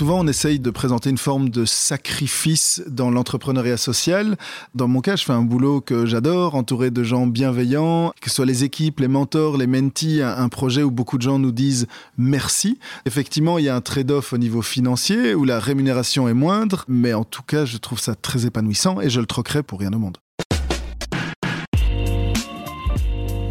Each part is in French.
souvent on essaye de présenter une forme de sacrifice dans l'entrepreneuriat social. Dans mon cas, je fais un boulot que j'adore, entouré de gens bienveillants, que ce soit les équipes, les mentors, les mentees, un projet où beaucoup de gens nous disent merci. Effectivement, il y a un trade-off au niveau financier où la rémunération est moindre, mais en tout cas, je trouve ça très épanouissant et je le troquerai pour rien au monde.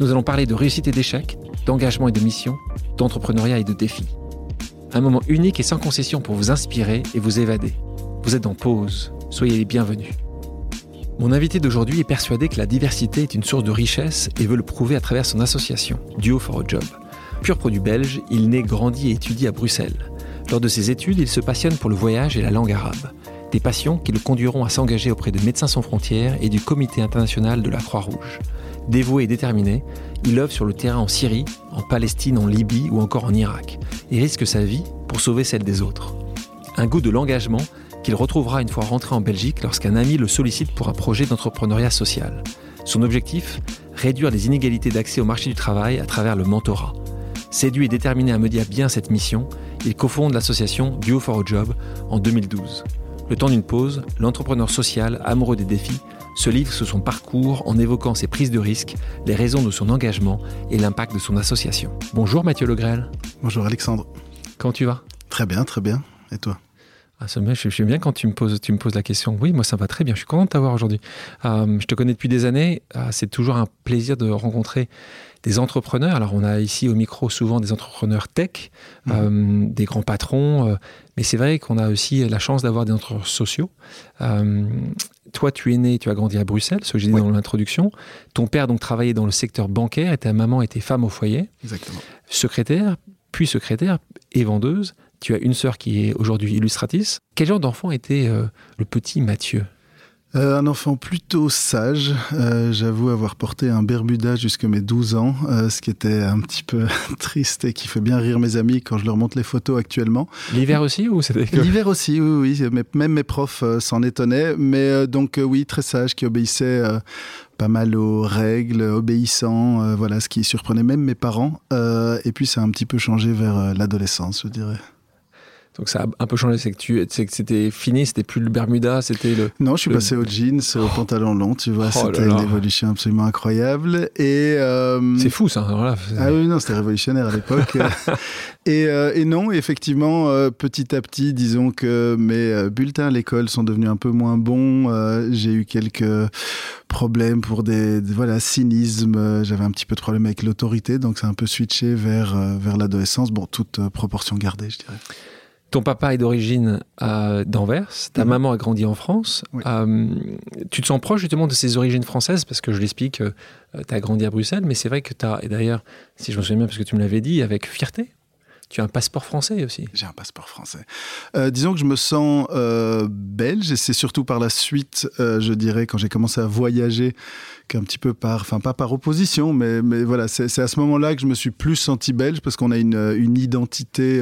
Nous allons parler de réussite et d'échec, d'engagement et de mission, d'entrepreneuriat et de défis. Un moment unique et sans concession pour vous inspirer et vous évader. Vous êtes en pause, soyez les bienvenus. Mon invité d'aujourd'hui est persuadé que la diversité est une source de richesse et veut le prouver à travers son association, Duo for a Job. Pur produit belge, il naît, grandit et étudie à Bruxelles. Lors de ses études, il se passionne pour le voyage et la langue arabe. Des passions qui le conduiront à s'engager auprès de Médecins sans frontières et du Comité international de la Croix-Rouge. Dévoué et déterminé, il œuvre sur le terrain en Syrie, en Palestine, en Libye ou encore en Irak, et risque sa vie pour sauver celle des autres. Un goût de l'engagement qu'il retrouvera une fois rentré en Belgique lorsqu'un ami le sollicite pour un projet d'entrepreneuriat social. Son objectif Réduire les inégalités d'accès au marché du travail à travers le mentorat. Séduit et déterminé à mener à bien cette mission, il cofonde l'association Duo for a Job en 2012. Le temps d'une pause, l'entrepreneur social, amoureux des défis, se livre sur son parcours en évoquant ses prises de risques, les raisons de son engagement et l'impact de son association. Bonjour Mathieu Legrel. Bonjour Alexandre. Comment tu vas? Très bien, très bien. Et toi? Ah, je suis bien quand tu me, poses, tu me poses la question. Oui, moi ça va très bien. Je suis content de t'avoir aujourd'hui. Euh, je te connais depuis des années. Euh, c'est toujours un plaisir de rencontrer des entrepreneurs. Alors on a ici au micro souvent des entrepreneurs tech, mhm. euh, des grands patrons, mais c'est vrai qu'on a aussi la chance d'avoir des entrepreneurs sociaux. Toi, tu es né, tu as grandi à Bruxelles, ce que j'ai dit dans l'introduction. Ton père donc travaillait dans le secteur bancaire et ta maman était femme au foyer. Exactement. Secrétaire, puis secrétaire et vendeuse. Tu as une sœur qui est aujourd'hui illustratrice. Quel genre d'enfant était euh, le petit Mathieu? Euh, un enfant plutôt sage. Euh, j'avoue avoir porté un Bermuda jusqu'à mes 12 ans, ce qui était un petit peu triste et qui fait bien rire mes amis quand je leur montre les photos actuellement. L'hiver aussi ou c'était L'hiver aussi, oui, oui. Même mes profs s'en étonnaient. Mais donc oui, très sage, qui obéissait pas mal aux règles, obéissant, voilà, ce qui surprenait même mes parents. et puis ça a un petit peu changé vers l'adolescence, je dirais. Donc ça a un peu changé, c'est que, tu, c'était fini, c'était plus le Bermuda, c'était le... Non, je suis passé aux jeans, au oh. pantalon long, tu vois, oh c'était une évolution absolument incroyable. Et euh, C'est fou ça. Voilà. Ah oui, non, c'était révolutionnaire à l'époque. et, euh, et, non, effectivement, euh, petit à petit, disons que mes bulletins à l'école sont devenus un peu moins bons. J'ai eu quelques problèmes pour des, des voilà cynisme. J'avais un petit peu de problème avec l'autorité, donc ça a un peu switché vers, vers l'adolescence. Bon, toute proportion gardée, je dirais. Ton papa est d'origine euh, d'Anvers, ta mhm. maman a grandi en France. Euh, tu te sens proche justement de ses origines françaises? Parce que je l'explique, euh, tu as grandi à Bruxelles, mais c'est vrai que tu as, et d'ailleurs, si je me souviens bien parce que tu me l'avais dit, avec fierté, tu as un passeport français aussi. J'ai un passeport français. disons que je me sens belge et c'est surtout par la suite, je dirais, quand j'ai commencé à voyager, qu'un petit peu par, enfin pas par opposition, mais, mais voilà, c'est à ce moment-là que je me suis plus senti belge parce qu'on a une, une identité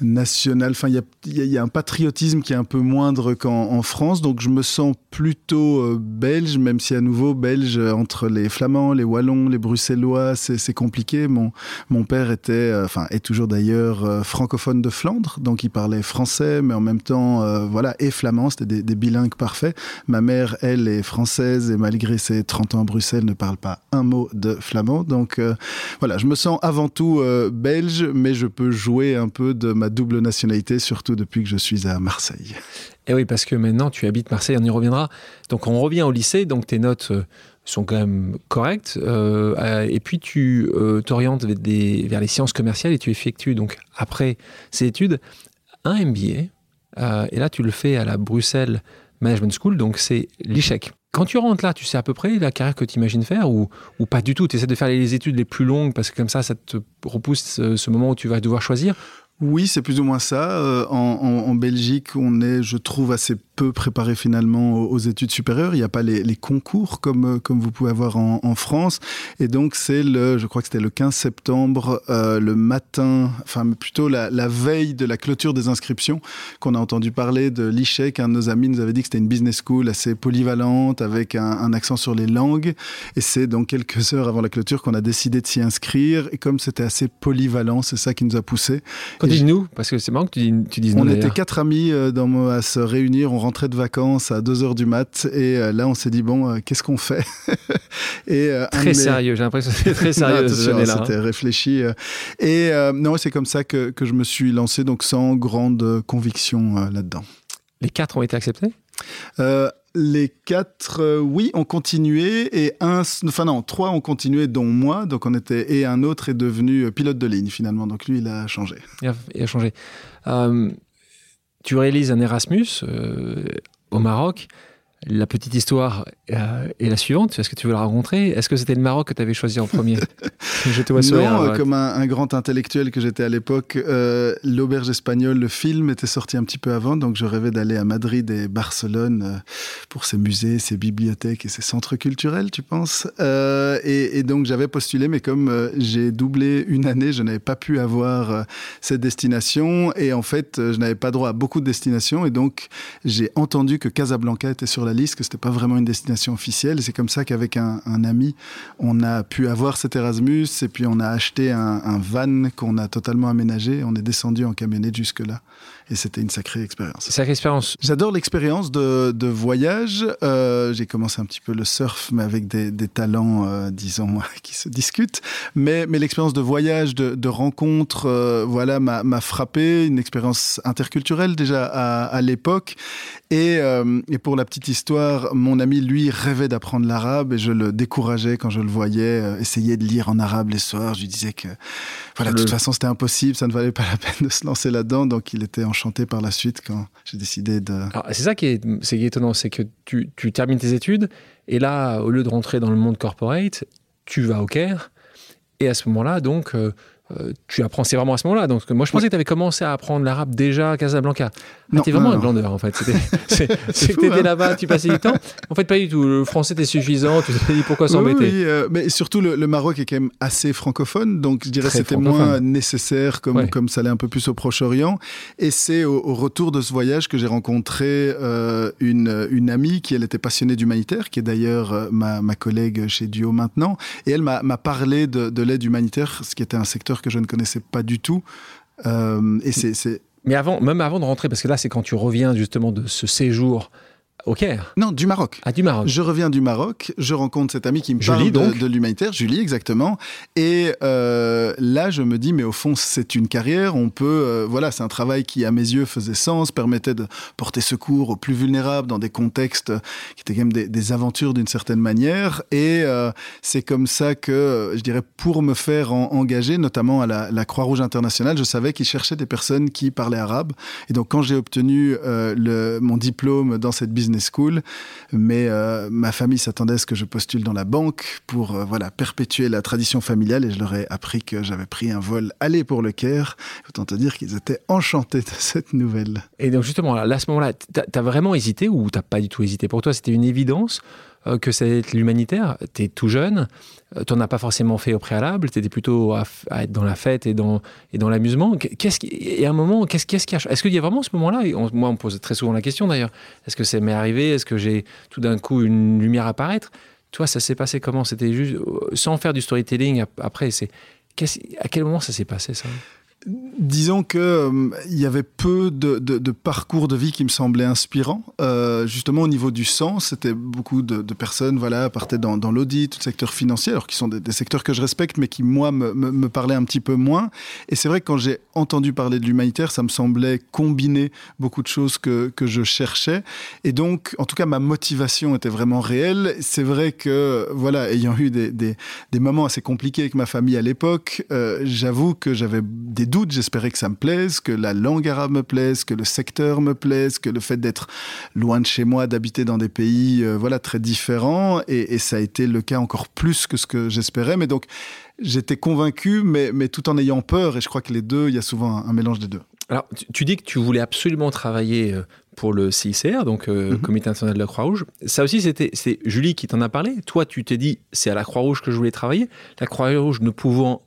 national. Enfin, il y a, un patriotisme qui est un peu moindre qu'en France, donc je me sens plutôt euh, belge, même si à nouveau belge entre les Flamands, les Wallons, les Bruxellois, c'est compliqué. Mon, mon père était, euh, enfin, est toujours d'ailleurs euh, francophone de Flandre, donc il parlait français, mais en même temps, voilà, et flamand, c'était des, des, bilingues parfaits. Ma mère, elle, est française et malgré ses 30 ans à Bruxelles, ne parle pas un mot de flamand. Donc voilà, je me sens avant tout belge, mais je peux jouer un peu de ma double nationalité, surtout depuis que je suis à Marseille. Et eh oui, parce que maintenant tu habites Marseille, on y reviendra. Donc on revient au lycée, donc tes notes euh, sont quand même correctes. Euh, et puis tu euh, t'orientes vers les sciences commerciales et tu effectues donc après ces études un MBA. et là tu le fais à la Bruxelles Management School, donc c'est l'ICHEC. Quand tu rentres là, tu sais à peu près la carrière que tu imagines faire ou, ou pas du tout? Tu essaies de faire les études les plus longues parce que comme ça, ça te repousse ce moment où tu vas devoir choisir? Oui, c'est plus ou moins ça. Euh, en, Belgique, on est, je trouve, assez peu préparé finalement aux, études supérieures. Il n'y a pas les, concours comme, euh, comme vous pouvez avoir en, France. Et donc, c'est le, je crois que c'était le 15 septembre, euh, le matin, enfin plutôt la, veille de la clôture des inscriptions, qu'on a entendu parler de l'ICHEC. Un de nos amis nous avait dit que c'était une business school assez polyvalente, avec un, un accent sur les langues. Et c'est donc quelques heures avant la clôture qu'on a décidé de s'y inscrire. Et comme c'était assez polyvalent, c'est ça qui nous a poussé. Dis-nous, parce que c'est marrant que tu, tu dises nous. On était quatre amis euh, dans, à se réunir, on rentrait de vacances à 2h du mat, et euh, là on s'est dit, bon, euh, qu'est-ce qu'on fait? Et, Très sérieux, j'ai l'impression que c'était très sérieux C'était hein. réfléchi. et non, c'est comme ça que, que, je me suis lancé, donc sans grande conviction là-dedans. Les quatre ont été acceptés? Les quatre, euh, oui, ont continué et un, enfin non, trois ont continué, dont moi. Donc on était et un autre est devenu euh, pilote de ligne finalement. Donc lui, il a changé. Il a, changé. Euh, tu réalises un Erasmus au Maroc. La petite histoire euh, est la suivante. Est-ce que tu veux la rencontrer Est-ce que c'était le Maroc que tu avais choisi en premier? Je te vois Non, euh, comme un, grand intellectuel que j'étais à l'époque, euh, l'auberge espagnole, le film était sorti un petit peu avant, donc je rêvais d'aller à Madrid et Barcelone pour ces musées, ces bibliothèques et ces centres culturels, tu penses? Et, donc j'avais postulé, mais comme j'ai doublé une année, je n'avais pas pu avoir cette destination. Et en fait, je n'avais pas droit à beaucoup de destinations. Et donc j'ai entendu que Casablanca était sur la liste, que c'était pas vraiment une destination officielle. C'est comme ça qu'avec un, ami, on a pu avoir cet Erasmus et puis on a acheté un, un van qu'on a totalement aménagé. On est descendu en camionnette jusque-là et c'était une sacrée expérience. Sacrée expérience. J'adore l'expérience de, de, voyage. Euh, j'ai commencé un petit peu le surf, mais avec des, des talents, euh, disons, qui se discutent. Mais, mais l'expérience de voyage, de, de rencontre, euh, voilà, m'a frappé. Une expérience interculturelle déjà à, à l'époque. Et, euh, et, pour la petite histoire, mon ami, lui, rêvait d'apprendre l'arabe et je le décourageais quand je le voyais euh, essayer de lire en arabe les soirs. Je lui disais que, voilà, de toute façon, c'était impossible, ça ne valait pas la peine de se lancer là-dedans. Donc, il était en chanté par la suite quand j'ai décidé de. C'est ça qui est, est étonnant, c'est que tu, tu, termines tes études et là, au lieu de rentrer dans le monde corporate, tu vas au Caire et à ce moment-là, donc, euh, euh, tu apprends, c'est vraiment à ce moment-là. Donc, moi, je pensais que tu avais commencé à apprendre l'arabe déjà à Casablanca. Ah, tu es vraiment un glandeur, en fait. C'est que étais là-bas, tu passais du temps. En fait, pas du tout. Le français était suffisant. Tu t'es dit pourquoi s'embêter. Oui, euh, mais surtout, le, Maroc est quand même assez francophone. Donc, je dirais que c'était moins nécessaire comme, comme ça allait un peu plus au Proche-Orient. Et c'est au, retour de ce voyage que j'ai rencontré euh, une, une amie qui, elle, était passionnée d'humanitaire, qui est d'ailleurs ma, ma, collègue chez Duo maintenant. Et elle m'a parlé de, de l'aide humanitaire, ce qui était un secteur que je ne connaissais pas du tout. Euh, et c'est. Mais avant, même avant de rentrer, parce que là, c'est quand tu reviens justement de ce séjour au Caire Non, du Maroc. Ah, du Maroc. Je reviens du Maroc, je rencontre cette amie qui me parle de, l'humanitaire, Julie, exactement. Et euh, là, je me dis, mais au fond, c'est une carrière. On peut, euh, voilà, c'est un travail qui, à mes yeux, faisait sens, permettait de porter secours aux plus vulnérables dans des contextes qui étaient quand même des, aventures d'une certaine manière. Et euh, c'est comme ça que, je dirais, pour me faire engager, notamment à la, Croix-Rouge internationale, je savais qu'ils cherchaient des personnes qui parlaient arabe. Et donc, quand j'ai obtenu le, mon diplôme dans cette business school, mais euh, ma famille s'attendait à ce que je postule dans la banque pour euh, voilà perpétuer la tradition familiale et je leur ai appris que j'avais pris un vol aller pour le Caire. Autant te dire qu'ils étaient enchantés de cette nouvelle. Et donc justement, là, à ce moment-là, tu as vraiment hésité ou t'as pas du tout hésité Pour toi, c'était une évidence? Que c'est l'humanitaire. Tu es tout jeune, euh, tu n'en as pas forcément fait au préalable, tu étais plutôt à, être dans la fête et dans, et dans l'amusement. Qu'est-ce et à un moment, qu'est-ce, qui a, est-ce qu'il y a vraiment ce moment-là Moi, on me pose très souvent la question d'ailleurs. Est-ce que ça m'est arrivé Est-ce que j'ai tout d'un coup une lumière apparaître? Toi, ça s'est passé comment? C'était juste, euh, sans faire du storytelling après, c'est, à quel moment ça s'est passé ça? Disons que euh, y avait peu de, parcours de vie qui me semblaient inspirants. Euh, justement, au niveau du sens, c'était beaucoup de, personnes, voilà, partaient dans, dans l'audit, le secteur financier, alors qui sont des, secteurs que je respecte, mais qui moi me, me, parlaient un petit peu moins. Et c'est vrai que quand j'ai entendu parler de l'humanitaire, ça me semblait combiner beaucoup de choses que, que je cherchais. Et donc, en tout cas, ma motivation était vraiment réelle. C'est vrai que, voilà, ayant eu des, des, des, moments assez compliqués avec ma famille à l'époque, euh, j'avoue que j'avais des doutes doute, j'espérais que ça me plaise, que la langue arabe me plaise, que le secteur me plaise, que le fait d'être loin de chez moi, d'habiter dans des pays euh, voilà très différents. Et, ça a été le cas encore plus que ce que j'espérais. Mais donc, j'étais convaincu, mais, mais tout en ayant peur. Et je crois que les deux, il y a souvent un, mélange des deux. Alors, tu, dis que tu voulais absolument travailler euh, pour le CICR, donc euh, mhm. Comité international de la Croix-Rouge. Ça aussi, c'était c'est Julie qui t'en a parlé. Toi, tu t'es dit, c'est à la Croix-Rouge que je voulais travailler. La Croix-Rouge ne pouvant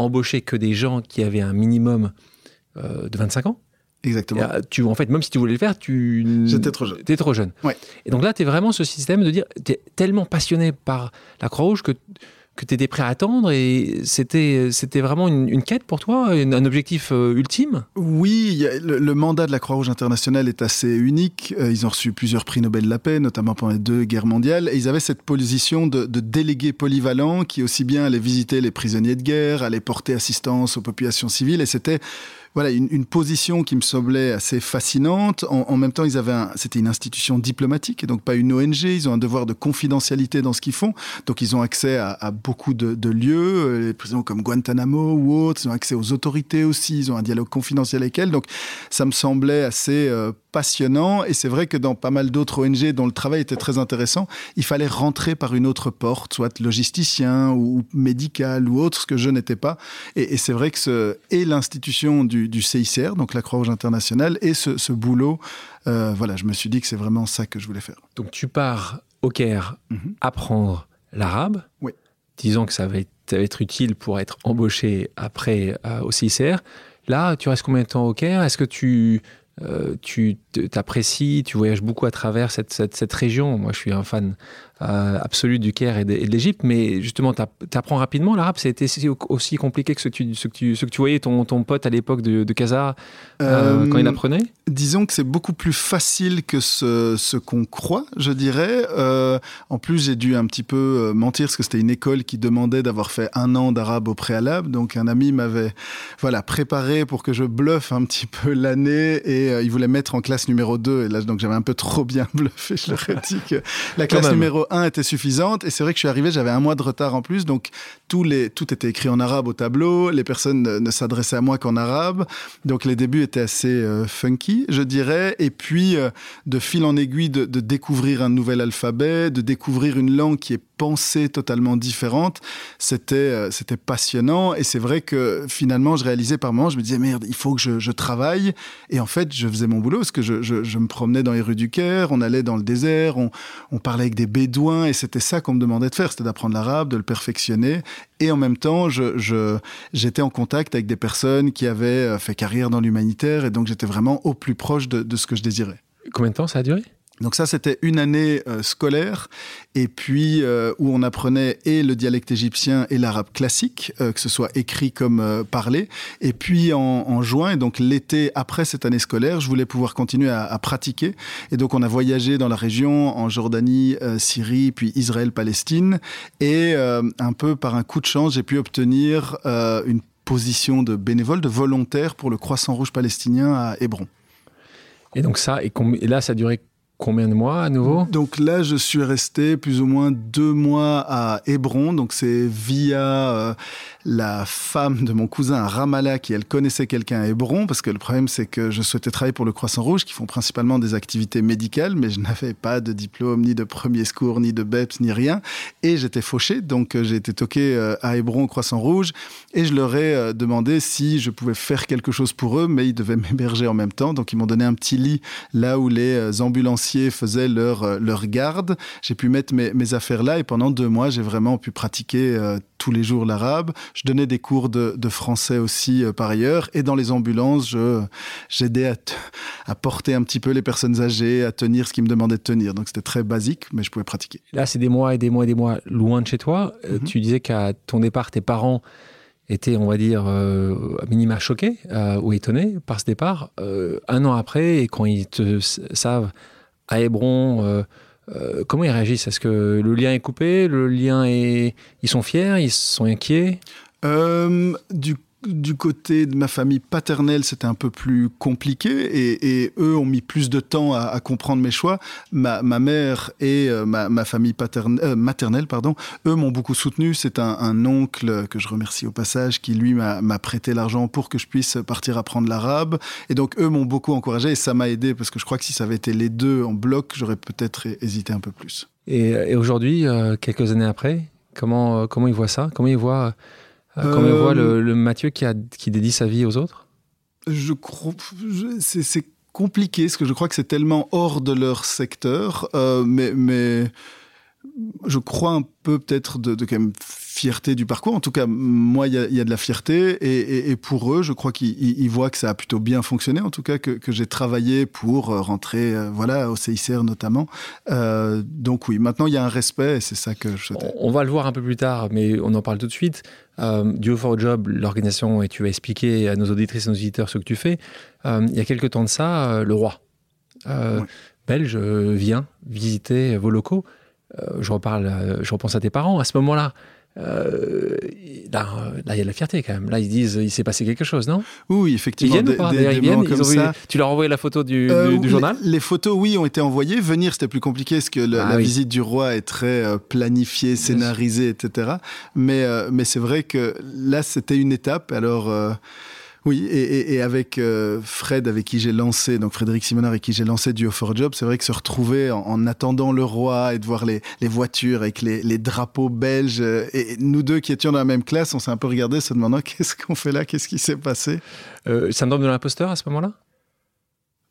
embaucher que des gens qui avaient un minimum de 25 ans. Exactement. Euh, tu, en fait, même si tu voulais le faire, tu. J'étais trop jeune. T'es trop jeune. Ouais. Et donc là, tu es vraiment ce système de dire, tu es tellement passionné par la Croix-Rouge que, que tu étais prêt à attendre et c'était, c'était vraiment une, quête pour toi, un objectif euh, ultime? Oui, le, mandat de la Croix-Rouge internationale est assez unique. Euh, ils ont reçu plusieurs prix Nobel de la paix, notamment pendant les deux guerres mondiales. Et ils avaient cette position de, de délégué polyvalent qui aussi bien allait visiter les prisonniers de guerre, allait porter assistance aux populations civiles. Et c'était voilà, une, position qui me semblait assez fascinante. En, même temps, ils avaient c'était une institution diplomatique et donc pas une ONG. Ils ont un devoir de confidentialité dans ce qu'ils font. Donc, ils ont accès à, beaucoup de, lieux, euh, les prisons comme Guantanamo ou autres. Ils ont accès aux autorités aussi. Ils ont un dialogue confidentiel avec elles. Donc, ça me semblait assez euh, passionnant. Et c'est vrai que dans pas mal d'autres ONG dont le travail était très intéressant, il fallait rentrer par une autre porte, soit logisticien ou médical ou autre, ce que je n'étais pas. Et, c'est vrai que ce, et l'institution du, CICR, donc la Croix-Rouge internationale, et ce, boulot, euh, voilà, je me suis dit que c'est vraiment ça que je voulais faire. Donc tu pars au Caire mhm. apprendre l'arabe. Oui. Disons que ça va, être, utile pour être embauché après euh, au CICR. Là, tu restes combien de temps au Caire? Est-ce que tu euh, tu t'apprécies, tu voyages beaucoup à travers cette, cette, région. Moi, je suis un fan euh, absolu du Caire et de, l'Égypte, mais justement, tu apprends rapidement l'arabe. Été aussi compliqué que ce que tu, ce que tu, ce que tu voyais ton, ton pote à l'époque de, de Casa euh, quand il apprenait? Disons que c'est beaucoup plus facile que ce, ce qu'on croit, je dirais. en plus, j'ai dû un petit peu mentir parce que c'était une école qui demandait d'avoir fait un an d'arabe au préalable. Donc, un ami m'avait voilà, préparé pour que je bluffe un petit peu l'année et euh, il voulait mettre en classe numéro 2. Et là, donc j'avais un peu trop bien bluffé. Je leur ai dit que la classe numéro 1 était suffisante. Et c'est vrai que je suis arrivé, j'avais un mois de retard en plus. Donc tout, les, tout était écrit en arabe au tableau. Les personnes ne, s'adressaient à moi qu'en arabe. Donc les débuts étaient assez euh, funky, je dirais. Et puis, euh, de fil en aiguille, de, de découvrir un nouvel alphabet, de découvrir une langue qui est pensée totalement différente, c'était c'était passionnant. Et c'est vrai que finalement, je réalisais par moments, je me disais, merde, il faut que je, travaille. Et en fait, je faisais mon boulot parce que je, je, me promenais dans les rues du Caire, on allait dans le désert, on, on parlait avec des bédouins et c'était ça qu'on me demandait de faire, c'était d'apprendre l'arabe, de le perfectionner. Et en même temps, je, j'étais en contact avec des personnes qui avaient euh, fait carrière dans l'humanitaire et donc j'étais vraiment au plus proche de, de ce que je désirais. Combien de temps ça a duré? Donc ça, c'était une année euh, scolaire, et puis euh, où on apprenait et le dialecte égyptien et l'arabe classique, euh, que ce soit écrit comme parlé. Et puis en, juin, et donc l'été après cette année scolaire, je voulais pouvoir continuer à, pratiquer. Et donc on a voyagé dans la région, en Jordanie, Syrie, puis Israël, Palestine. Et un peu par un coup de chance, j'ai pu obtenir une position de bénévole, de volontaire pour le Croissant Rouge palestinien à Hébron. Et donc ça, et, et là, ça a duré combien de mois à nouveau Donc là, je suis resté plus ou moins deux mois à Hébron. Donc c'est via euh, la femme de mon cousin à Ramallah qui, elle, connaissait quelqu'un à Hébron. Parce que le problème, c'est que je souhaitais travailler pour le Croissant Rouge, qui font principalement des activités médicales, mais je n'avais pas de diplôme, ni de premier secours, ni de BEPS, ni rien. Et j'étais fauché. Donc euh, j'ai été toqué euh, à Hébron au Croissant Rouge. Et je leur ai demandé si je pouvais faire quelque chose pour eux, mais ils devaient m'héberger en même temps. Donc ils m'ont donné un petit lit là où les ambulanciers faisaient leur, euh, leur garde. J'ai pu mettre mes, mes, affaires là et pendant deux mois, j'ai vraiment pu pratiquer euh, tous les jours l'arabe. Je donnais des cours de, de français aussi euh, par ailleurs. Et dans les ambulances, je, j'aidais à, à, porter un petit peu les personnes âgées, à tenir ce qu'ils me demandaient de tenir. Donc c'était très basique, mais je pouvais pratiquer. Là, c'est des mois et des mois et des mois loin de chez toi. Mhm. Tu disais qu'à ton départ, tes parents étaient, on va dire, à minima choqués ou étonnés par ce départ. un an après, et quand ils te savent à Hébron, euh, euh, comment ils réagissent? Est-ce que le lien est coupé? Le lien est. Ils sont fiers? Ils sont inquiets? Euh, du côté de ma famille paternelle, c'était un peu plus compliqué et, eux ont mis plus de temps à, comprendre mes choix. Ma, mère et euh, ma, famille euh, maternelle, pardon, eux m'ont beaucoup soutenu. C'est un, oncle que je remercie au passage qui lui m'a prêté l'argent pour que je puisse partir apprendre l'arabe. Et donc eux m'ont beaucoup encouragé et ça m'a aidé parce que je crois que si ça avait été les deux en bloc, j'aurais peut-être hésité un peu plus. Et, aujourd'hui, euh, quelques années après, comment, comment ils voient ça? Comment ils voient euh, comment on voit le, le, Mathieu qui, a, qui dédie sa vie aux autres? Je crois. C'est compliqué, parce que je crois que c'est tellement hors de leur secteur, euh, mais, mais je crois un peu peut-être de, de, quand même fierté du parcours. En tout cas, moi, il y, y, a de la fierté. Et, et, pour eux, je crois qu'ils voient que ça a plutôt bien fonctionné. En tout cas, que, que j'ai travaillé pour euh, rentrer euh, voilà, au CICR notamment. Euh, donc oui, maintenant, il y a un respect et c'est ça que je souhaitais. On va le voir un peu plus tard, mais on en parle tout de suite. Euh, Duo for Job, l'organisation, et tu vas expliquer à nos auditrices et nos auditeurs ce que tu fais. Il y a quelques temps de ça, le roi belge vient visiter vos locaux. je, reparle, je repense à tes parents. À ce moment-là, euh, là, il y a de la fierté quand même. Là, ils disent, il s'est passé quelque chose, non? Oui, effectivement. Ils viennent ou pas des, ils viennent, ils ça. Tu leur as envoyé la photo du, euh, du, journal? les, photos, oui, ont été envoyées. Venir, c'était plus compliqué parce que le, ah, la oui. visite du roi est très euh, planifiée, scénarisée, etc. Mais, mais c'est vrai que là, c'était une étape. Alors oui, et, et avec euh, Fred, avec qui j'ai lancé, donc Frédéric Simonard, avec qui j'ai lancé Duo for Job, c'est vrai que se retrouver en, en, attendant le roi et de voir les, les voitures avec les, les, drapeaux belges, euh, et nous deux qui étions dans la même classe, on s'est un peu regardé se demandant qu'est-ce qu'on fait là, qu'est-ce qui s'est passé? Euh, syndrome de l'imposteur à ce moment-là?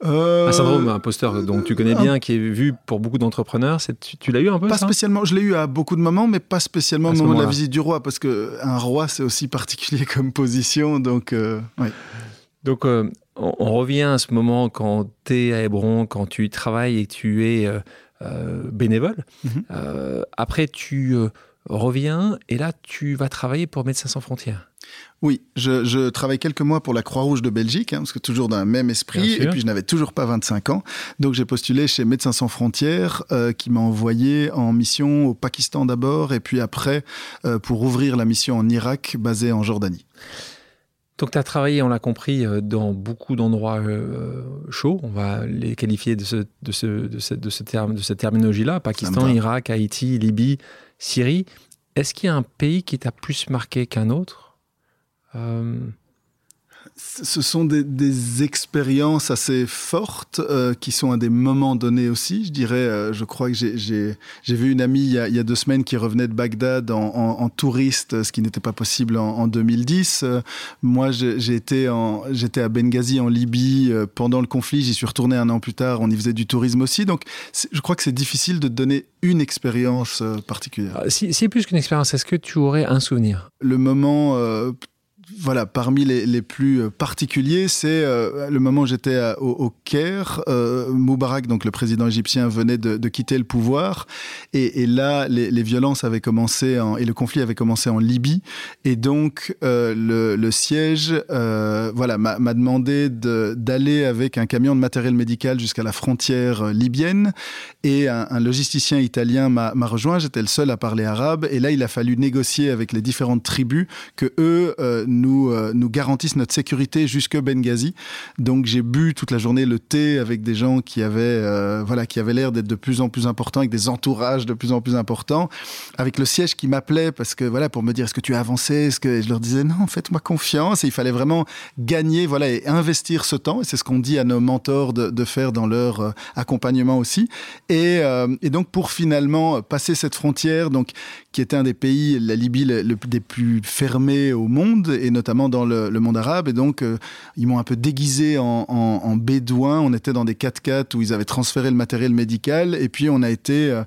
Euh... Un syndrome imposteur, donc tu connais bien, qui est vu pour beaucoup d'entrepreneurs. Tu, tu l'as eu un peu Pas ça spécialement. Je l'ai eu à beaucoup de moments, mais pas spécialement au moment, moment de la visite du roi, parce que un roi, c'est aussi particulier comme position. Donc, euh, ouais. donc euh, on, on, revient à ce moment quand tu es à Hébron, quand tu travailles et tu es euh, bénévole. Mm -hmm. après, tu reviens et là, tu vas travailler pour Médecins sans frontières. Oui, je, je, travaille quelques mois pour la Croix-Rouge de Belgique, hein, parce que toujours dans le même esprit, et puis je n'avais toujours pas 25 ans. Donc j'ai postulé chez Médecins sans frontières, euh, qui m'a envoyé en mission au Pakistan d'abord, et puis après euh, pour ouvrir la mission en Irak, basée en Jordanie. Donc tu as travaillé, on l'a compris, euh, dans beaucoup d'endroits euh, chauds, on va les qualifier de, ce, de, ce, de, ce, de, ce terme, de cette terminologie-là, Pakistan, Irak, Haïti, Libye, Syrie. Est-ce qu'il y a un pays qui t'a plus marqué qu'un autre? Euh... Ce sont des, des, expériences assez fortes euh, qui sont à des moments donnés aussi. Je dirais, euh, je crois que j'ai vu une amie il y, a, il y, a, deux semaines qui revenait de Bagdad en, en, en touriste, ce qui n'était pas possible en, en 2010. Euh, moi, j'ai été en, j'étais à Benghazi en Libye pendant le conflit. J'y suis retourné un an plus tard. On y faisait du tourisme aussi. Donc, je crois que c'est difficile de donner une expérience particulière. Si, si plus qu'une expérience, est-ce que tu aurais un souvenir? Le moment voilà, parmi les, les, plus euh, particuliers, c'est euh, le moment où j'étais au, Caire. Euh, Moubarak, donc le président égyptien, venait de, quitter le pouvoir. Et, là, les, violences avaient commencé en, et le conflit avait commencé en Libye. Et donc, le, siège voilà, m'a demandé d'aller avec un camion de matériel médical jusqu'à la frontière libyenne. Et un, un logisticien italien m'a rejoint. J'étais le seul à parler arabe. Et là, il a fallu négocier avec les différentes tribus que eux nous, euh, nous garantissent notre sécurité jusque Benghazi. Donc j'ai bu toute la journée le thé avec des gens qui avaient euh, voilà qui avaient l'air d'être de plus en plus importants, avec des entourages de plus en plus importants, avec le siège qui m'appelait parce que voilà pour me dire est-ce que tu as avancé, est-ce que et je leur disais non faites-moi confiance. Et il fallait vraiment gagner voilà et investir ce temps. Et c'est ce qu'on dit à nos mentors de, faire dans leur euh, accompagnement aussi. Et, et donc pour finalement passer cette frontière donc qui était un des pays la Libye le, des plus fermés au monde notamment dans le, monde arabe. Et donc, euh, ils m'ont un peu déguisé en, bédouin. On était dans des 4x4 où ils avaient transféré le matériel médical. Et puis, on a été euh,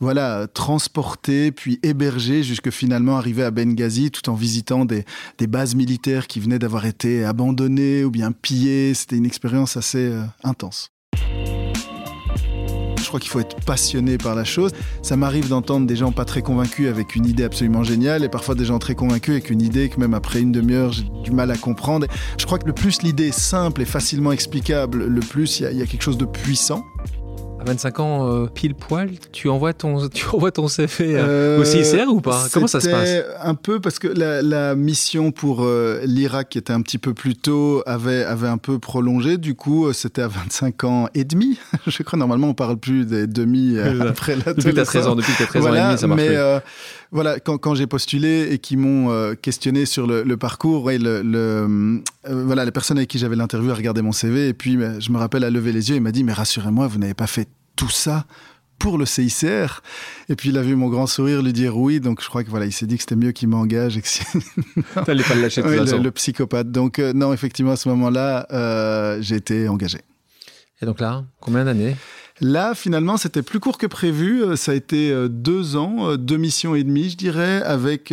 voilà, transporté, puis hébergé jusque finalement arriver à Benghazi, tout en visitant des, des bases militaires qui venaient d'avoir été abandonnées ou bien pillées. C'était une expérience assez euh, intense je crois qu'il faut être passionné par la chose. Ça m'arrive d'entendre des gens pas très convaincus avec une idée absolument géniale et parfois des gens très convaincus avec une idée que même après une demi-heure, j'ai du mal à comprendre. Je crois que le plus l'idée est simple et facilement explicable, le plus il y, y, a quelque chose de puissant. 25 ans euh, pile poil, tu envoies ton, tu envoies ton CV euh, au CICR ou pas? Comment ça se passe? Un peu parce que la, mission pour euh, l'Irak, qui était un petit peu plus tôt, avait, avait un peu prolongé. Du coup, c'était à 25 ans et demi. Je crois normalement on parle plus des demi après la Depuis 13 ans, depuis 13 ans et demi, ça marche mais, voilà, quand, quand j'ai postulé et qu'ils m'ont questionné sur le, parcours, ouais, le, voilà, les personnes avec qui j'avais l'interview a regardé mon CV et puis je me rappelle à lever les yeux, il m'a dit mais rassurez-moi, vous n'avez pas fait tout ça pour le CICR. Et puis il a vu mon grand sourire lui dire oui, donc je crois que voilà, il s'est dit que c'était mieux qu'il m'engage et que pas le lâcher de le, psychopathe. Donc euh, non, effectivement à ce moment-là, euh, j'ai été engagé. Et donc là, combien d'années? Là, finalement, c'était plus court que prévu. Euh, ça a été deux ans, deux missions et demie, je dirais, avec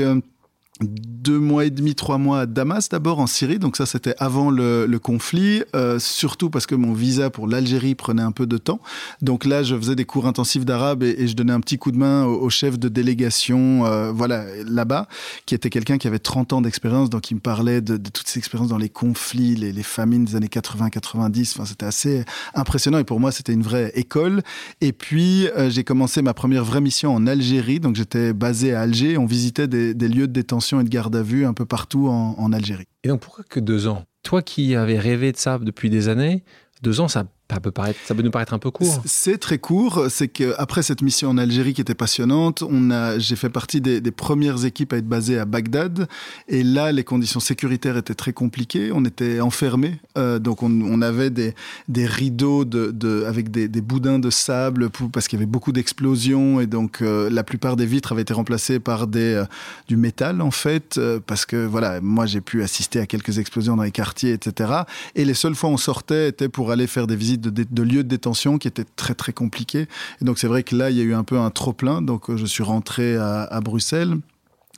deux mois et demi, trois mois à Damas d'abord en Syrie. Donc ça, c'était avant le, conflit, euh, surtout parce que mon visa pour l'Algérie prenait un peu de temps. Donc là, je faisais des cours intensifs d'arabe et, je donnais un petit coup de main au, chef de délégation, euh, voilà, là-bas, qui était quelqu'un qui avait 30 ans d'expérience, donc il me parlait de, toutes ses expériences dans les conflits, les, famines des années 80-90. Enfin, c'était assez impressionnant et pour moi, c'était une vraie école. Et puis, euh, j'ai commencé ma première vraie mission en Algérie. Donc j'étais basé à Alger. On visitait des lieux de détention et de garde à vue un peu partout en, Algérie. Et donc pourquoi que deux ans? Toi qui avais rêvé de ça depuis des années, deux ans, ça ça peut, nous paraître un peu court. C'est très court. C'est qu'après cette mission en Algérie qui était passionnante, j'ai fait partie des, premières équipes à être basées à Bagdad. Et là, les conditions sécuritaires étaient très compliquées. On était enfermés. Euh, donc, on, avait des, rideaux de, de, avec des, boudins de sable parce qu'il y avait beaucoup d'explosions. Et donc, euh, la plupart des vitres avaient été remplacées par euh, du métal, en fait. parce que, voilà, moi, j'ai pu assister à quelques explosions dans les quartiers, etc. Et les seules fois où on sortait étaient pour aller faire des visites de, lieux de détention qui étaient très très compliqués. Et donc c'est vrai que là, il y a eu un peu un trop-plein. Donc euh, je suis rentré à, Bruxelles.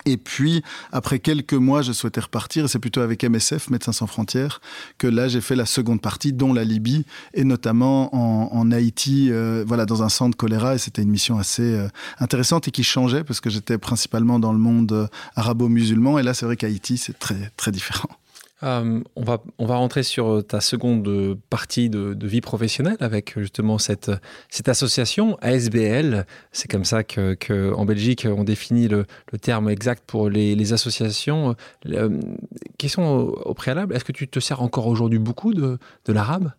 Et puis, après quelques mois, je souhaitais repartir. Et c'est plutôt avec MSF, Médecins sans frontières, que là, j'ai fait la seconde partie, dont la Libye, et notamment en, Haïti, euh, voilà, dans un centre choléra. Et c'était une mission assez euh, intéressante et qui changeait, parce que j'étais principalement dans le monde arabo-musulman. Et là, c'est vrai qu'Haïti, c'est très, très différent. Euh, on, va, on va rentrer sur ta seconde partie de, vie professionnelle avec justement cette, cette association ASBL. C'est comme ça qu'en que en Belgique, on définit le, terme exact pour les, associations. Euh, question au, préalable, est-ce que tu te sers encore aujourd'hui beaucoup de, de l'arabe?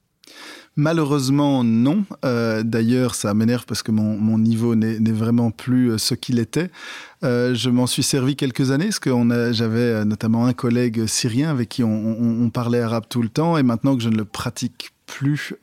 Malheureusement, non. Euh, d'ailleurs, ça m'énerve parce que mon, niveau n'est vraiment plus euh, ce qu'il était. Euh, je m'en suis servi quelques années parce que j'avais notamment un collègue syrien avec qui on, parlait arabe tout le temps et maintenant que je ne le pratique plus,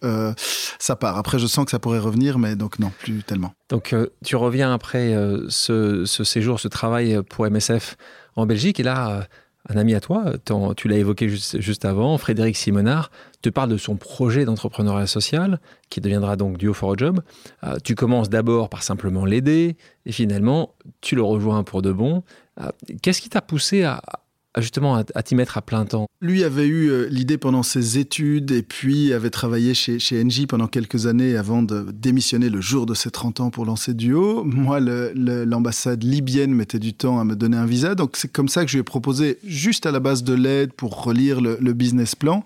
ça part. Après, je sens que ça pourrait revenir, mais donc non, plus tellement. Donc, tu reviens après ce, ce, séjour, ce travail pour MSF en Belgique et là un ami à toi, tu l'as évoqué juste, avant, Frédéric Simonard, te parle de son projet d'entrepreneuriat social, qui deviendra donc Duo for a Job. Euh, tu commences d'abord par simplement l'aider, et finalement, tu le rejoins pour de bon. Euh, qu'est-ce qui t'a poussé à, justement à, t'y mettre à plein temps Lui avait eu euh, l'idée pendant ses études et puis avait travaillé chez, chez NJ pendant quelques années avant de démissionner le jour de ses 30 ans pour lancer Duo. Moi, l'ambassade libyenne mettait du temps à me donner un visa, donc c'est comme ça que je lui ai proposé juste à la base de l'aide pour relire le, business plan.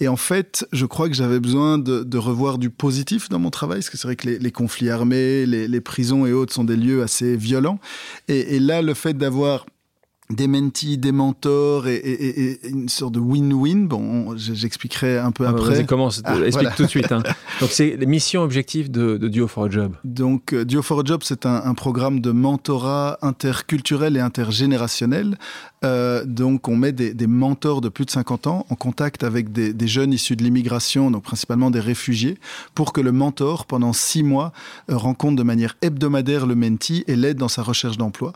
Et en fait, je crois que j'avais besoin de, revoir du positif dans mon travail, parce que c'est vrai que les, conflits armés, les, prisons et autres sont des lieux assez violents. et là, le fait d'avoir des mentis, des mentors et, une sorte de win-win. Bon, j'expliquerai un peu ah, après. Vas-y, commence, ah, explique tout de suite. Hein. Donc, c'est les missions objectives de, Duo for a Job. Donc, euh, Duo for a Job, c'est un, programme de mentorat interculturel et intergénérationnel. Euh, donc, on met des, mentors de plus de 50 ans en contact avec des, jeunes issus de l'immigration, donc principalement des réfugiés, pour que le mentor, pendant six mois, euh, rencontre de manière hebdomadaire le menti et l'aide dans sa recherche d'emploi.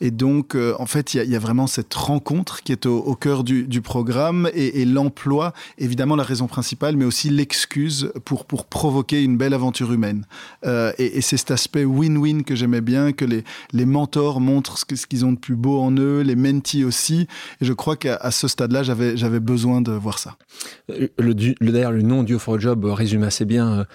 Et donc, en fait, il y a vraiment cette rencontre qui est au, cœur du, programme et, l'emploi, évidemment la raison principale, mais aussi l'excuse pour, provoquer une belle aventure humaine. Euh, et, c'est cet aspect win-win que j'aimais bien, que les, les mentors montrent ce, qu'ils ont de plus beau en eux, les mentees aussi. Et je crois qu'à ce stade-là, j'avais, besoin de voir ça. Euh, le, D'ailleurs, le nom Duo for a Job résume assez bien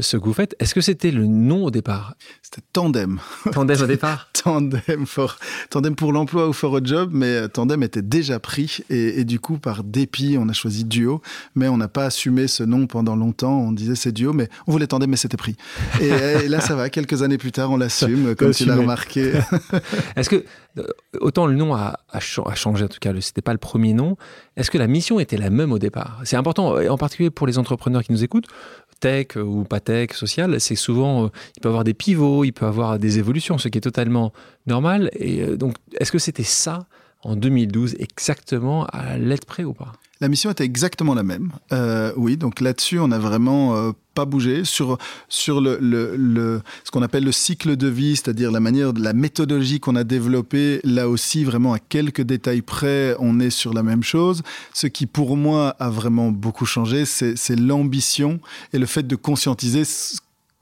ce que vous faites. Est-ce que c'était le nom au départ C'était Tandem. Tandem au départ Tandem, for, tandem pour l'emploi ou for a job, mais Tandem était déjà pris et, du coup, par dépit, on a choisi Duo, mais on n'a pas assumé ce nom pendant longtemps. On disait c'est Duo, mais on voulait Tandem, mais c'était pris. Et, là, ça va. Quelques années plus tard, on l'assume, comme tu l'as remarqué. Est-ce que autant le nom a, changé, en tout cas, c'était pas le premier nom. Est-ce que la mission était la même au départ? C'est important, en particulier pour les entrepreneurs qui nous écoutent, tech ou pas tech, social, c'est souvent, euh, il peut avoir des pivots, il peut avoir des évolutions, ce qui est totalement normal. Et euh, donc, est-ce que c'était ça en 2012 exactement à l'être près ou pas? La mission était exactement la même. Euh, oui, donc là-dessus, on n'a vraiment euh, pas bougé sur sur le, le, ce qu'on appelle le cycle de vie, c'est-à-dire la manière, la méthodologie qu'on a développée. Là aussi, vraiment à quelques détails près, on est sur la même chose. Ce qui, pour moi, a vraiment beaucoup changé, c'est l'ambition et le fait de conscientiser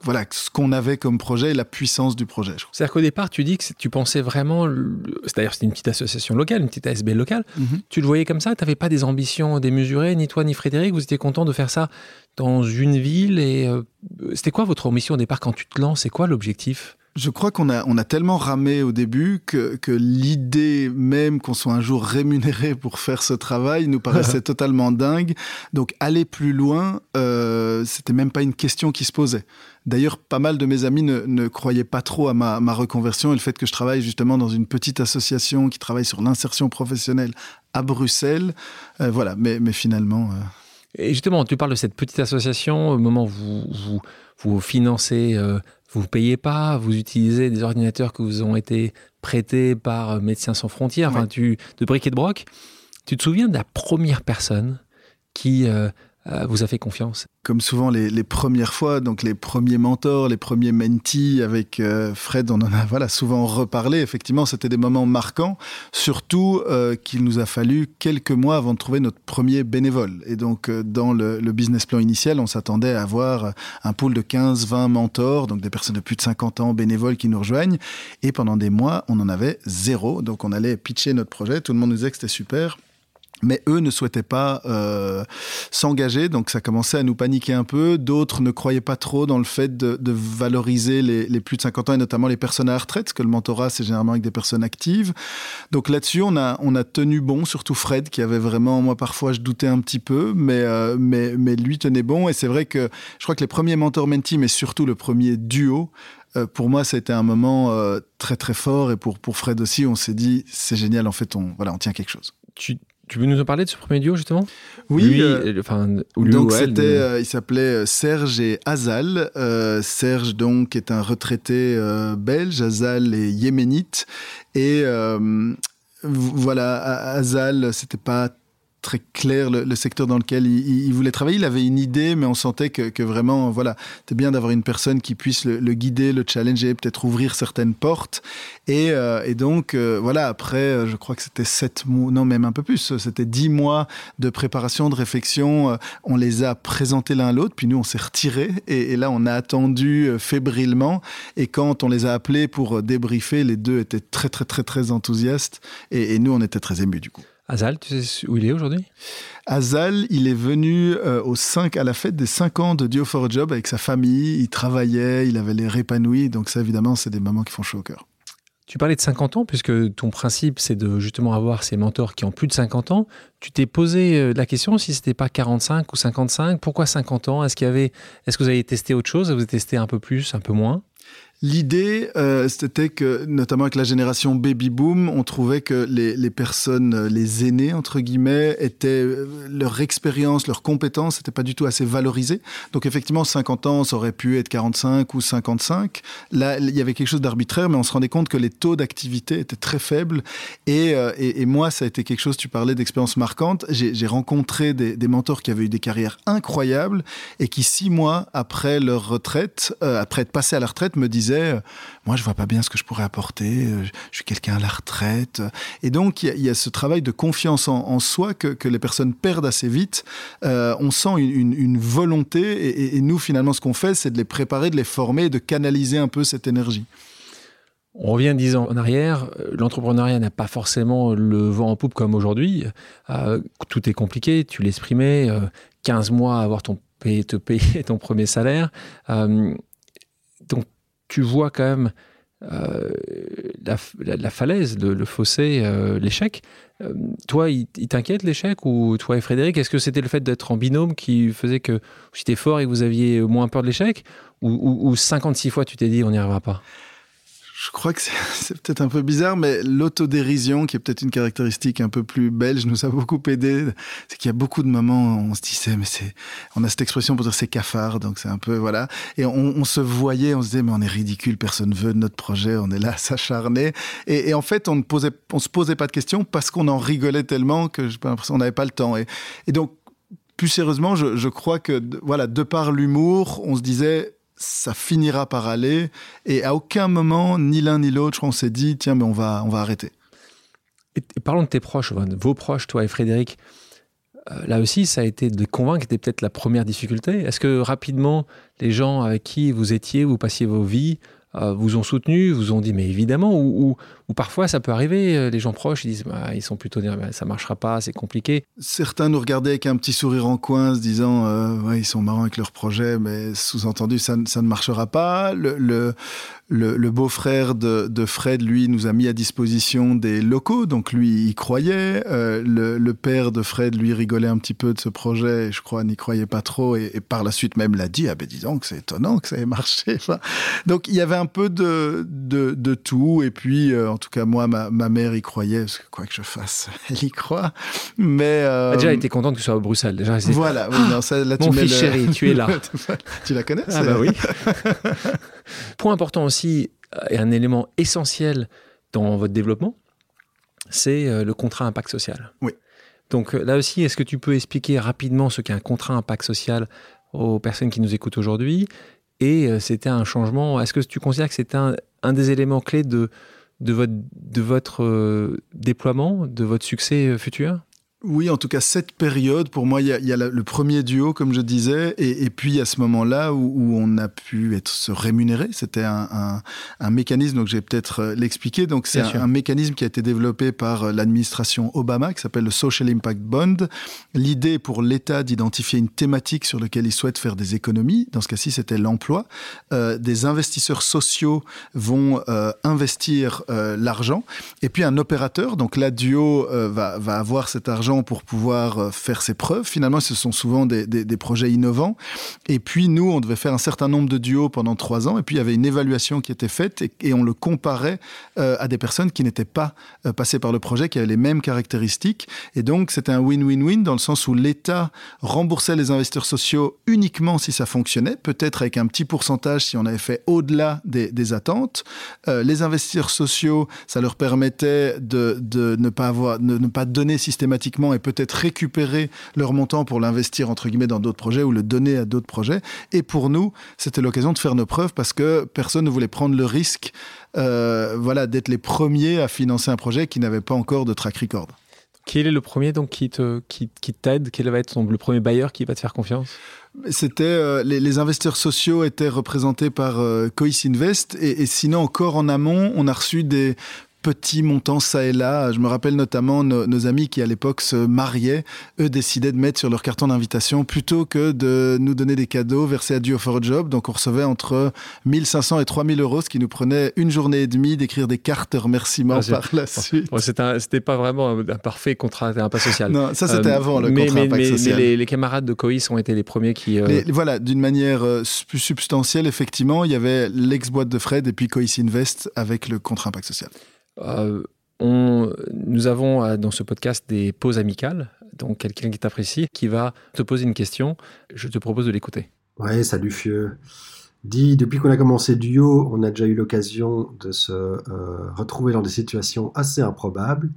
voilà ce qu'on avait comme projet et la puissance du projet. C'est-à-dire qu'au départ, tu dis que tu pensais vraiment, c'est-à-dire c'était une petite association locale, une petite ASB locale, mhm. tu le voyais comme ça, tu n'avais pas des ambitions démesurées, ni toi ni Frédéric, vous étiez content de faire ça dans une ville et euh, c'était quoi votre ambition au départ quand tu te lances C'est quoi l'objectif? Je crois qu'on a, on a tellement ramé au début que, que l'idée même qu'on soit un jour rémunéré pour faire ce travail nous paraissait totalement dingue. Donc aller plus loin, euh, c'était même pas une question qui se posait. D'ailleurs, pas mal de mes amis ne, ne croyaient pas trop à ma, ma, reconversion et le fait que je travaille justement dans une petite association qui travaille sur l'insertion professionnelle à Bruxelles. Euh, voilà, mais, mais finalement. Euh... Et justement, tu parles de cette petite association au moment où vous, vous, vous financez euh, vous ne payez pas, vous utilisez des ordinateurs qui vous ont été prêtés par Médecins sans frontières, enfin, tu, de briques et de broc. Tu te souviens de la première personne qui vous a fait confiance Comme souvent les, premières fois, donc les premiers mentors, les premiers mentees avec euh, Fred, on en a voilà souvent reparlé. Effectivement, c'était des moments marquants, surtout euh, qu'il nous a fallu quelques mois avant de trouver notre premier bénévole. Et donc dans le, business plan initial, on s'attendait à avoir un pool de 15-20 mentors, donc des personnes de plus de 50 ans bénévoles qui nous rejoignent. Et pendant des mois, on en avait zéro. Donc on allait pitcher notre projet, tout le monde nous disait que c'était super mais eux ne souhaitaient pas euh, s'engager, donc ça commençait à nous paniquer un peu. D'autres ne croyaient pas trop dans le fait de, valoriser les, plus de 50 ans et notamment les personnes à retraite, parce que le mentorat c'est généralement avec des personnes actives. Donc là-dessus, on a, on a tenu bon, surtout Fred qui avait vraiment, moi parfois je doutais un petit peu, mais, euh, mais, mais lui tenait bon. Et c'est vrai que je crois que les premiers mentors mentis, mais surtout le premier duo, euh, pour moi, été un moment très très fort et pour, pour Fred aussi, on s'est dit c'est génial, en fait, on, voilà, on tient quelque chose. Tu veux nous en parler de ce premier duo justement? Oui. Euh, enfin, donc c'était, euh, il s'appelait euh, Serge et Azal. Serge donc est un retraité belge, Azal est yéménite et voilà, Azal, c'était pas très clair le, secteur dans lequel il, voulait travailler. Il avait une idée, mais on sentait que, vraiment, voilà, c'était bien d'avoir une personne qui puisse le, guider, le challenger, peut-être ouvrir certaines portes. Et, euh, donc, euh, voilà, après, euh, je crois que c'était sept mois, non, même un peu plus, c'était dix mois de préparation, de réflexion. on les a présentés l'un à l'autre, puis nous, on s'est retirés. Et, là, on a attendu fébrilement. Et quand on les a appelés pour débriefer, les deux étaient très, très, très, très enthousiastes. Et, et nous, on était très émus, du coup. Azal, tu sais où il est aujourd'hui? Azal, il est venu euh, au 5, à la fête des 5 ans de Dio for a Job avec sa famille. Il travaillait, il avait l'air épanoui. Donc ça, évidemment, c'est des moments qui font chaud au cœur. Tu parlais de 50 ans, puisque ton principe, c'est de justement avoir ces mentors qui ont plus de 50 ans. Tu t'es posé euh, la question si c'était pas 45 ou 55. Pourquoi 50 ans? Est-ce qu'il y avait, est-ce que vous avez testé autre chose? Vous avez testé un peu plus, un peu moins? L'idée, euh, c'était que, notamment avec la génération baby boom, on trouvait que les, personnes, euh, les aînés entre guillemets, étaient euh, leur expérience, leurs compétences, n'étaient pas du tout assez valorisées. Donc effectivement, 50 ans, ça aurait pu être 45 ou 55. Là, il y avait quelque chose d'arbitraire, mais on se rendait compte que les taux d'activité étaient très faibles. Et, moi, ça a été quelque chose. Tu parlais d'expérience marquante. J'ai rencontré des, mentors qui avaient eu des carrières incroyables et qui six mois après leur retraite, après être passés à la retraite, me disaient euh, moi je vois pas bien ce que je pourrais apporter, euh, je suis quelqu'un à la retraite. Et donc il y, a ce travail de confiance en, soi que, les personnes perdent assez vite. Euh, on sent une, volonté et, nous finalement ce qu'on fait c'est de les préparer, de les former, de canaliser un peu cette énergie. On revient dix ans en arrière, l'entrepreneuriat n'a pas forcément le vent en poupe comme aujourd'hui. tout est compliqué, tu l'exprimais, 15 mois à avoir ton payer, te payer ton premier salaire. donc, tu vois quand même la, falaise, le, fossé, l'échec. toi, il, t'inquiète l'échec? Ou toi et Frédéric, est-ce que c'était le fait d'être en binôme qui faisait que étiez fort et que vous aviez moins peur de l'échec? Ou, ou, 56 fois tu t'es dit on n'y arrivera pas? Je crois que c'est peut-être un peu bizarre, mais l'autodérision, qui est peut-être une caractéristique un peu plus belge, nous a beaucoup aidé. C'est qu'il y a beaucoup de moments où on se disait, mais c'est, on a cette expression pour dire c'est cafard, donc c'est un peu, voilà. Et on, se voyait, on se disait, mais on est ridicule, personne veut de notre projet, on est là à s'acharner. Et, en fait, on ne posait, on se posait pas de questions parce qu'on en rigolait tellement que j'ai l'impression qu'on n'avait pas le temps. Et, donc, plus sérieusement, je, je crois que, voilà, de par l'humour, on se disait, ça finira par aller. Et à aucun moment, ni l'un ni l'autre, on s'est dit, tiens, mais on va, on va arrêter. Et, parlons de tes proches, de vos proches, toi et Frédéric. Euh, là aussi, ça a été de convaincre, c'était peut-être la première difficulté. Est-ce que rapidement, les gens avec qui vous étiez, vous passiez vos vies, euh, vous ont soutenu, vous ont dit mais évidemment, ou, ou, parfois ça peut arriver, euh, les gens proches ils disent bah, ils sont plutôt dire bah, ça marchera pas, c'est compliqué. Certains nous regardaient avec un petit sourire en coin, se disant euh, ils sont marrants avec leur projet, mais sous-entendu ça, ça, ne marchera pas. Le, le, beau-frère de, Fred, lui, nous a mis à disposition des locaux, donc lui, il croyait. Le, père de Fred, lui, rigolait un petit peu de ce projet, et je crois n'y croyait pas trop, et, par la suite même l'a dit, ah ben dis donc, c'est étonnant que ça ait marché. donc il y avait un peu de, de, tout, et puis, euh, en tout cas, moi, ma, mère y croyait, parce que quoi que je fasse, elle y croit. Mais... Euh, déjà, elle était contente que ce soit à Bruxelles. Déjà, voilà, oui, non, ça, là, Mon fils chéri, tu es là. tu la connais Ah bah oui. Point important aussi, euh, et un élément essentiel dans votre développement, c'est euh, le contrat impact social. Oui. Donc euh, là aussi, est-ce que tu peux expliquer rapidement ce qu'est un contrat impact social aux personnes qui nous écoutent aujourd'hui? Et c'était un changement, est-ce que tu considères que c'était un, des éléments clés de, votre, de votre déploiement, de votre succès futur? Oui, en tout cas, cette période, pour moi, il y a, le premier duo, comme je disais, et, puis à ce moment-là où, on a pu être se rémunérer, c'était un, mécanisme, donc j'ai peut-être euh, l'expliquer, donc c'est un, mécanisme qui a été développé par euh, l'administration Obama, qui s'appelle le Social Impact Bond. L'idée pour l'État d'identifier une thématique sur laquelle il souhaite faire des économies, dans ce cas-ci, c'était l'emploi. Euh, des investisseurs sociaux vont investir l'argent, et puis un opérateur, donc la duo va, va avoir cet argent pour pouvoir euh, faire ses preuves. Finalement, ce sont souvent des, projets innovants. Et puis, nous, on devait faire un certain nombre de duos pendant trois ans. Et puis, il y avait une évaluation qui était faite et, on le comparait euh, à des personnes qui n'étaient pas euh, passées par le projet, qui avaient les mêmes caractéristiques. Et donc, c'était un win-win-win dans le sens où l'État remboursait les investisseurs sociaux uniquement si ça fonctionnait, peut-être avec un petit pourcentage si on avait fait au-delà des, attentes. les investisseurs sociaux, ça leur permettait de, ne, pas avoir, ne pas donner systématiquement et peut-être récupérer leur montant pour l'investir entre guillemets dans d'autres projets ou le donner à d'autres projets. Et pour nous, c'était l'occasion de faire nos preuves parce que personne ne voulait prendre le risque euh, voilà, d'être les premiers à financer un projet qui n'avait pas encore de track record. Quel est le premier donc qui te qui, qui t'aide? Quel va être le premier bailleur qui va te faire confiance? C'était euh, les, investisseurs sociaux étaient représentés par euh, Cois Invest et, et, sinon encore en amont on a reçu des petits montants ça et là. Je me rappelle notamment nos, amis qui à l'époque se mariaient, eux décidaient de mettre sur leur carton d'invitation plutôt que de nous donner des cadeaux versés à Duo for a Job. Donc on recevait entre 1500 et 3000 euros, ce qui nous prenait une journée et demie d'écrire des cartes de remerciement ah, par la suite. c'était pas vraiment un, parfait contrat un pas social. Non, ça c'était euh, avant le contrat mais, social. Mais les, camarades de Cois ont été les premiers qui. Euh, voilà, d'une manière euh, plus substantielle, effectivement, il y avait l'ex-boîte de Fred et puis Cois Invest avec le contrat impact social. Euh, on, nous avons euh, dans ce podcast des pauses amicales, donc quelqu'un qui t'apprécie, qui va te poser une question. Je te propose de l'écouter. Ouais, salut Fieu. Dis, depuis qu'on a commencé Duo, on a déjà eu l'occasion de se euh, retrouver dans des situations assez improbables.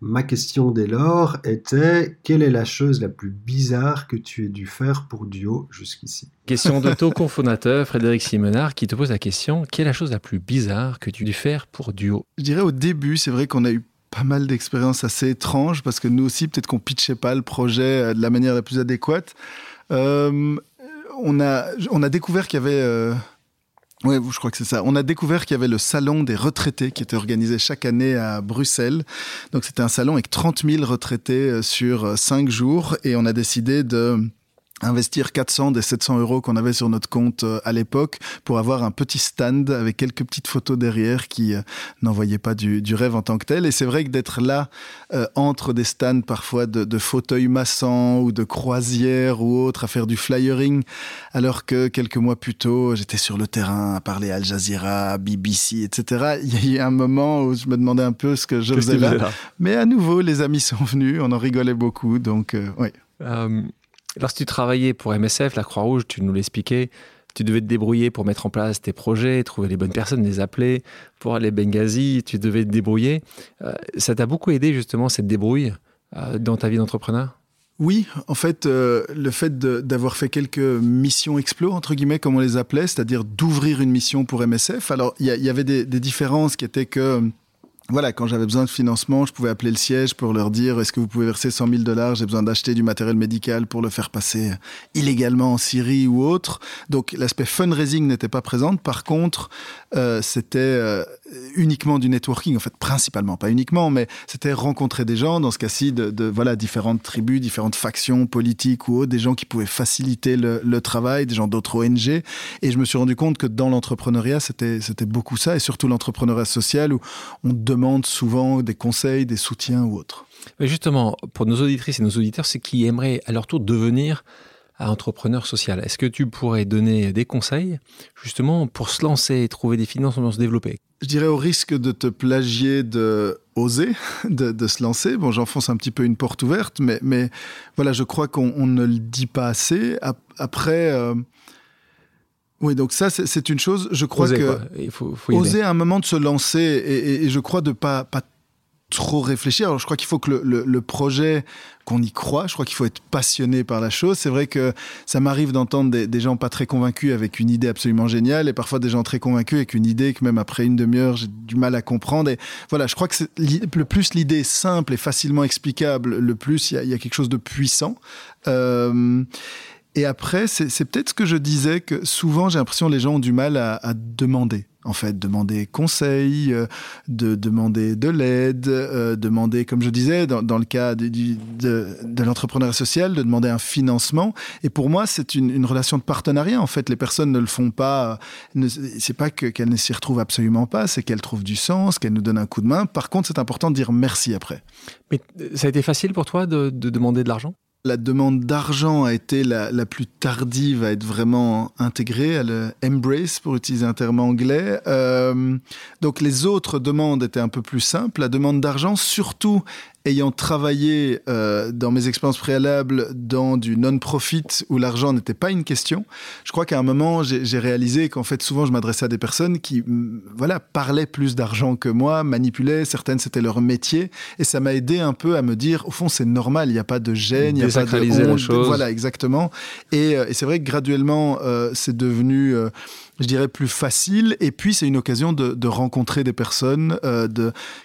Ma question dès lors était quelle est la chose la plus bizarre que tu aies dû faire pour Duo jusqu'ici? Question de ton cofondateur Frédéric Simonard qui te pose la question quelle est la chose la plus bizarre que tu aies dû faire pour Duo? Je dirais au début, c'est vrai qu'on a eu pas mal d'expériences assez étranges parce que nous aussi, peut-être qu'on pitchait pas le projet euh, de la manière la plus adéquate. Euh, on, a, on a découvert qu'il y avait. Euh, oui, je crois que c'est ça. On a découvert qu'il y avait le salon des retraités qui était organisé chaque année à Bruxelles. Donc c'était un salon avec 30 000 retraités euh, sur 5 euh, jours et on a décidé de investir 400 des 700 euros qu'on avait sur notre compte euh, à l'époque pour avoir un petit stand avec quelques petites photos derrière qui euh, n'envoyaient pas du, rêve en tant que tel. Et c'est vrai que d'être là euh, entre des stands parfois de, fauteuils massants ou de croisières ou autres à faire du flyering, alors que quelques mois plus tôt j'étais sur le terrain à parler à Al Jazeera, BBC, etc. Il y a eu un moment où je me demandais un peu ce que je faisais là. Mais à nouveau, les amis sont venus, on en rigolait beaucoup, donc oui. Lorsque tu travaillais pour MSF, la Croix-Rouge, tu nous l'expliquais, tu devais te débrouiller pour mettre en place tes projets, trouver les bonnes personnes, les appeler. Pour aller à Benghazi, tu devais te débrouiller. Euh, ça t'a beaucoup aidé justement cette débrouille euh, dans ta vie d'entrepreneur? Oui, en fait, euh, le fait d'avoir fait quelques missions explo, entre guillemets, comme on les appelait, c'est-à-dire d'ouvrir une mission pour MSF. Alors, il y, avait des, différences qui étaient que voilà, quand j'avais besoin de financement, je pouvais appeler le siège pour leur dire est-ce que vous pouvez verser 100 000 dollars? J'ai besoin d'acheter du matériel médical pour le faire passer illégalement en Syrie ou autre. Donc l'aspect fundraising n'était pas présent. Par contre, euh, c'était euh, uniquement du networking, en fait, principalement, pas uniquement, mais c'était rencontrer des gens, dans ce cas-ci, de, voilà, différentes tribus, différentes factions politiques ou autres, des gens qui pouvaient faciliter le, travail, des gens d'autres ONG. Et je me suis rendu compte que dans l'entrepreneuriat, c'était beaucoup ça, et surtout l'entrepreneuriat social où on demande souvent des conseils, des soutiens ou autres. Mais justement, pour nos auditrices et nos auditeurs, c'est qui aimeraient à leur tour devenir entrepreneur social. Est-ce que tu pourrais donner des conseils justement pour se lancer et trouver des financements, se développer? Je dirais au risque de te plagier de oser, de, se lancer. Bon, j'enfonce un petit peu une porte ouverte, mais, mais voilà, je crois qu'on ne le dit pas assez. Après, euh, oui, donc ça, c'est une chose. Je crois que il faut, oser à un moment de se lancer et, je crois de pas pas trop réfléchir. Alors, je crois qu'il faut que le, le, projet qu'on y croit. Je crois qu'il faut être passionné par la chose. C'est vrai que ça m'arrive d'entendre des, des, gens pas très convaincus avec une idée absolument géniale et parfois des gens très convaincus avec une idée que même après une demi-heure j'ai du mal à comprendre. Et voilà, je crois que le plus l'idée est simple et facilement explicable, le plus il y, y, a quelque chose de puissant. Euh, et après, c'est peut-être ce que je disais, que souvent j'ai l'impression les gens ont du mal à, demander. En fait, demander conseil, euh, de demander de l'aide, euh, demander, comme je disais, dans, le cas de, l'entrepreneuriat social, de demander un financement. Et pour moi, c'est une, relation de partenariat. En fait, les personnes ne le font pas. C'est pas qu'elles ne s'y retrouvent absolument pas, c'est qu'elles trouvent du sens, qu'elles nous donnent un coup de main. Par contre, c'est important de dire merci après. Mais ça a été facile pour toi de demander de l'argent? La demande d'argent a été la, plus tardive à être vraiment intégrée, à le embrace pour utiliser un terme anglais. Euh, donc les autres demandes étaient un peu plus simples. La demande d'argent, surtout ayant travaillé euh, dans mes expériences préalables dans du non-profit où l'argent n'était pas une question, je crois qu'à un moment, j'ai réalisé qu'en fait, souvent, je m'adressais à des personnes qui, mm, voilà, parlaient plus d'argent que moi, manipulaient, certaines, c'était leur métier, et ça m'a aidé un peu à me dire, au fond, c'est normal, il n'y a pas de gêne, il n'y a pas de honte, chose. voilà, exactement. Et, euh, et c'est vrai que graduellement, euh, c'est devenu je dirais, plus facile. Et puis, c'est une occasion de, rencontrer des personnes euh,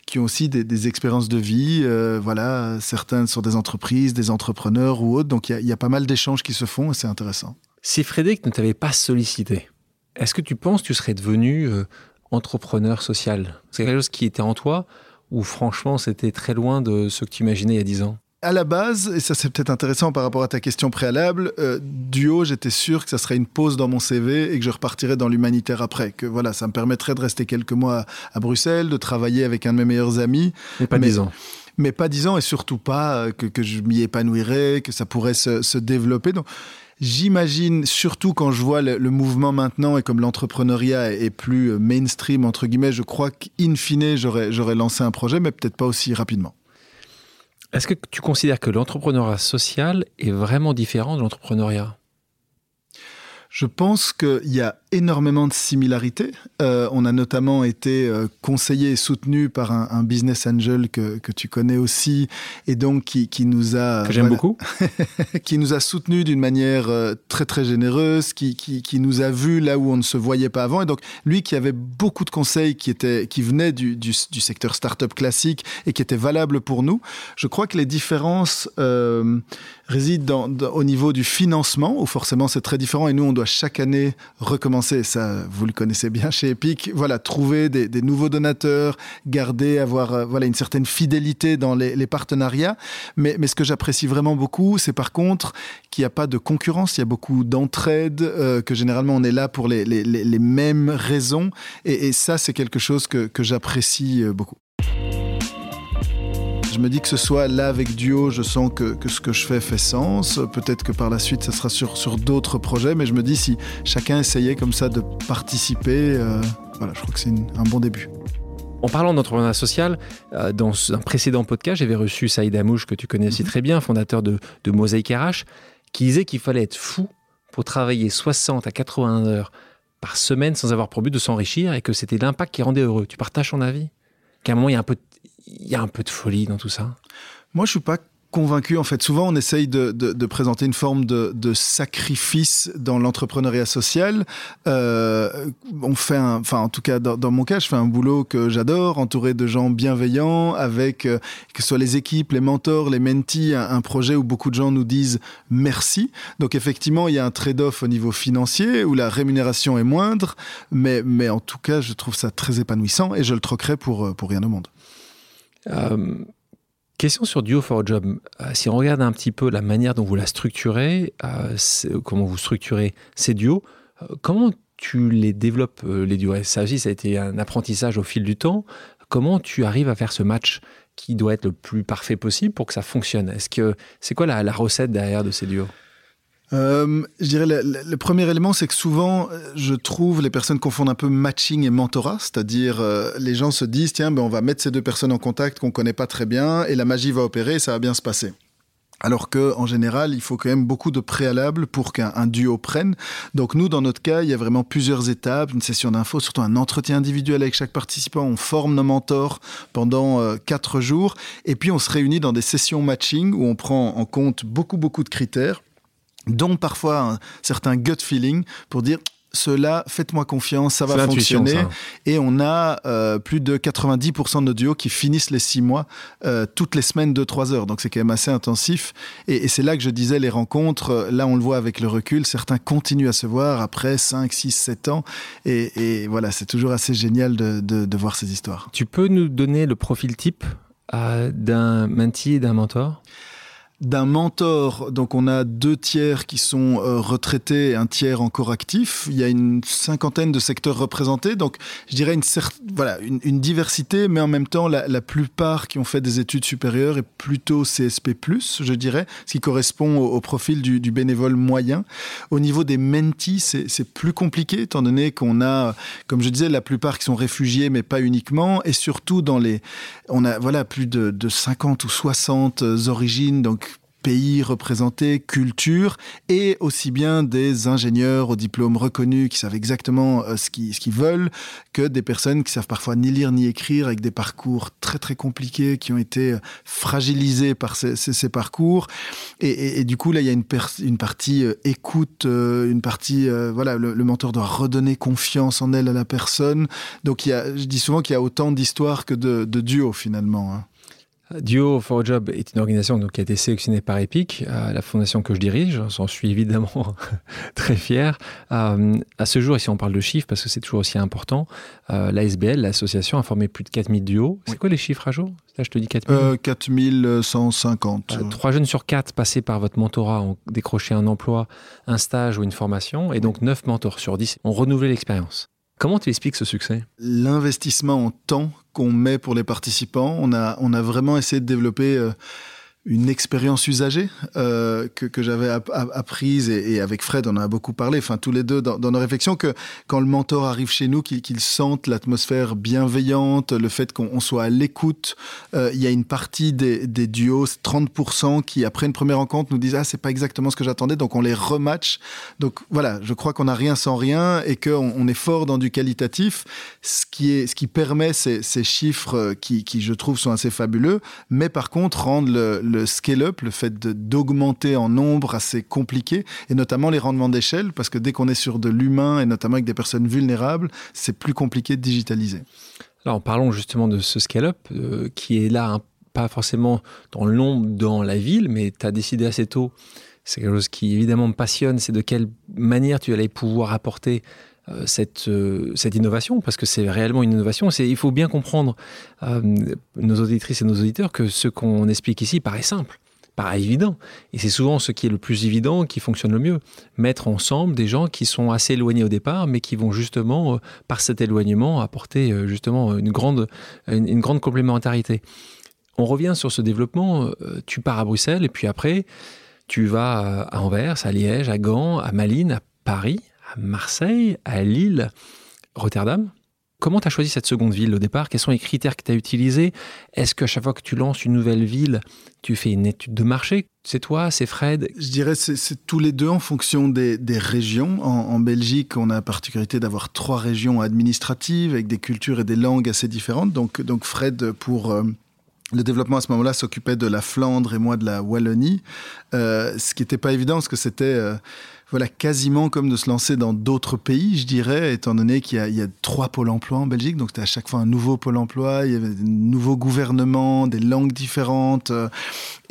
qui ont aussi des, expériences de vie. Euh, voilà, certains sont des entreprises, des entrepreneurs ou autres. Donc, il y, a pas mal d'échanges qui se font et c'est intéressant. Si Frédéric ne t'avait pas sollicité, est-ce que tu penses que tu serais devenu euh, entrepreneur social? C'est quelque chose qui était en toi ou franchement, c'était très loin de ce que tu imaginais il y a 10 ans? À la base, et ça c'est peut-être intéressant par rapport à ta question préalable, euh, duo, j'étais sûr que ça serait une pause dans mon CV et que je repartirais dans l'humanitaire après. Que voilà, ça me permettrait de rester quelques mois à, Bruxelles, de travailler avec un de mes meilleurs amis. Mais pas dix ans. Mais pas dix ans et surtout pas euh, que, je m'y épanouirais, que ça pourrait se, développer. Donc, J'imagine, surtout quand je vois le, mouvement maintenant et comme l'entrepreneuriat est, plus euh, mainstream, entre guillemets, je crois qu'in fine, j'aurais lancé un projet, mais peut-être pas aussi rapidement. Est-ce que tu considères que l'entrepreneuriat social est vraiment différent de l'entrepreneuriat? Je pense qu'il y a énormément de similarités. Euh, on a notamment été euh, conseillé et soutenu par un, business angel que, que, tu connais aussi, et donc qui, qui nous a... Que j'aime beaucoup. qui nous a soutenu d'une manière euh, très très généreuse, qui, qui, qui, nous a vu là où on ne se voyait pas avant. Et donc lui qui avait beaucoup de conseils qui, étaient, qui venaient du, du, du secteur startup classique et qui étaient valables pour nous, je crois que les différences résident dans, au niveau du financement, où forcément c'est très différent, et nous on doit chaque année recommencer. Ça, vous le connaissez bien chez Epic. Voilà, trouver des, nouveaux donateurs, garder, avoir euh, voilà une certaine fidélité dans les, partenariats. Mais, mais ce que j'apprécie vraiment beaucoup, c'est par contre qu'il n'y a pas de concurrence. Il y a beaucoup d'entraide, euh, que généralement on est là pour les, les, mêmes raisons. Et, ça, c'est quelque chose que, que j'apprécie euh, beaucoup. Je me dis que ce soit là avec Duo, je sens que, ce que je fais fait sens. Peut-être que par la suite, ça sera sur, sur d'autres projets, mais je me dis si chacun essayait comme ça de participer, euh, voilà, je crois que c'est un bon début. En parlant d'entrepreneuriat social, euh, dans un précédent podcast, j'avais reçu Saïd Amouche, que tu connais aussi mhm. très bien, fondateur de, de Mosaïque RH, qui disait qu'il fallait être fou pour travailler 60 à 80 heures par semaine sans avoir pour but de s'enrichir et que c'était l'impact qui rendait heureux. Tu partages ton avis? Qu'à un moment, il y a un peu il y a un peu de folie dans tout ça? Moi, je suis pas convaincu. En fait, souvent, on essaye de, de, présenter une forme de, de sacrifice dans l'entrepreneuriat social. Euh, on fait, un, enfin, en tout cas, dans, mon cas, je fais un boulot que j'adore, entouré de gens bienveillants, avec euh, que ce soit les équipes, les mentors, les mentees, un, projet où beaucoup de gens nous disent merci. Donc, effectivement, il y a un trade-off au niveau financier où la rémunération est moindre, mais, mais en tout cas, je trouve ça très épanouissant et je le troquerai pour, pour rien au monde. Euh, question sur Duo for a Job. Euh, si on regarde un petit peu la manière dont vous la structurez, euh, comment vous structurez ces duos, comment tu les développes, les duos? Ça aussi, ça a été un apprentissage au fil du temps. Comment tu arrives à faire ce match qui doit être le plus parfait possible pour que ça fonctionne? Est-ce que c'est quoi la recette derrière de ces duos? Euh, je dirais le, premier élément, c'est que souvent, euh, je trouve les personnes confondent un peu matching et mentorat, c'est-à-dire euh, les gens se disent tiens, ben, on va mettre ces deux personnes en contact qu'on connaît pas très bien et la magie va opérer et ça va bien se passer. Alors que, en général, il faut quand même beaucoup de préalables pour qu'un duo prenne. Donc nous, dans notre cas, il y a vraiment plusieurs étapes, une session d'info, surtout un entretien individuel avec chaque participant. On forme nos mentors pendant quatre jours, et puis on se réunit dans des sessions matching où on prend en compte beaucoup beaucoup de critères dont parfois un certain gut feeling pour dire cela, faites-moi confiance, ça va fonctionner. Et on a euh, plus de 90% de nos duos qui finissent les six mois euh, toutes les semaines de 3 heures. Donc c'est quand même assez intensif. Et, c'est là que je disais les rencontres, euh, là on le voit avec le recul, certains continuent à se voir après 5, 6, 7 ans. Et, voilà, c'est toujours assez génial de, de, voir ces histoires. Tu peux nous donner le profil type d'un mentee et d'un mentor? D'un mentor. Donc on a deux tiers qui sont euh, retraités et un tiers encore actif. Il y a une cinquantaine de secteurs représentés. Donc je dirais une, voilà, une, diversité, mais en même temps la, plupart qui ont fait des études supérieures est plutôt CSP+, je dirais, ce qui correspond au, profil du, bénévole moyen. Au niveau des mentees, c'est plus compliqué étant donné qu'on a, comme je disais, la plupart qui sont réfugiés, mais pas uniquement, et surtout dans les... On a voilà, plus de, de 50 ou 60 origines, donc pays représentés, culture, et aussi bien des ingénieurs au diplôme reconnu qui savent exactement euh, ce qu'ils veulent, que des personnes qui savent parfois ni lire ni écrire, avec des parcours très très compliqués, qui ont été euh, fragilisés par ces, parcours. Et, du coup, là, il y a une, partie euh, écoute, une partie, voilà, le, mentor doit redonner confiance en elle à la personne. Donc, je dis souvent qu'il y a autant d'histoires que de, de duos finalement. Hein. Duo for a Job est une organisation donc, qui a été sélectionnée par EPIC, la fondation que je dirige. J'en suis évidemment très fier. Euh, à ce jour, et si on parle de chiffres, parce que c'est toujours aussi important, euh, l'ASBL, l'association, a formé plus de 4000 duos. C'est quoi les chiffres à jour Là, je te dis 4000. Euh, 4150. Trois jeunes sur quatre passés par votre mentorat ont décroché un emploi, un stage ou une formation, et donc 9 mentors sur 10 ont renouvelé l'expérience. Comment tu expliques ce succès? L'investissement en temps qu'on met pour les participants. On a, on a vraiment essayé de développer euh, une expérience usagée euh, que, que j'avais apprise et, avec Fred on en a beaucoup parlé, enfin tous les deux dans, nos réflexions que quand le mentor arrive chez nous, qu'il qu sente l'atmosphère bienveillante, le fait qu'on soit à l'écoute. Euh, il y a une partie des, des, duos, 30% qui après une première rencontre nous disent ah c'est pas exactement ce que j'attendais, donc on les rematch. Donc voilà, je crois qu'on a rien sans rien et qu'on on est fort dans du qualitatif, ce qui est ce qui permet ces, ces chiffres qui, qui je trouve sont assez fabuleux, mais par contre rendre le le scale-up, le fait d'augmenter en nombre assez compliqué, et notamment les rendements d'échelle, parce que dès qu'on est sur de l'humain, et notamment avec des personnes vulnérables, c'est plus compliqué de digitaliser. Alors parlons justement de ce scale-up, euh, qui est là, pas forcément dans le nombre dans la ville, mais tu as décidé assez tôt c'est quelque chose qui évidemment me passionne, c'est de quelle manière tu allais pouvoir apporter cette, euh, cette innovation, parce que c'est réellement une innovation. Il faut bien comprendre, euh, nos auditrices et nos auditeurs, que ce qu'on explique ici paraît simple, paraît évident. Et c'est souvent ce qui est le plus évident qui fonctionne le mieux. Mettre ensemble des gens qui sont assez éloignés au départ, mais qui vont justement, par cet éloignement, apporter justement une grande, une, grande complémentarité. On revient sur ce développement, tu pars à Bruxelles, et puis après, tu vas à Anvers, à Liège, à Gand, à Malines, à Paris, Marseille, à Lille, Rotterdam. Comment tu as choisi cette seconde ville au départ? Quels sont les critères que tu as utilisés? Est-ce qu'à chaque fois que tu lances une nouvelle ville, tu fais une étude de marché? C'est toi, c'est Fred? Je dirais c'est, c'est tous les deux en fonction des, régions. En, Belgique, on a la particularité d'avoir trois régions administratives avec des cultures et des langues assez différentes. Donc, donc Fred, pour... Euh, le développement à ce moment-là s'occupait de la Flandre et moi de la Wallonie, euh, ce qui n'était pas évident parce que c'était euh, voilà, quasiment comme de se lancer dans d'autres pays, je dirais, étant donné qu'il y, a trois pôles emploi en Belgique, donc c'était à chaque fois un nouveau pôle emploi, il y avait de nouveaux gouvernements, des langues différentes. Euh,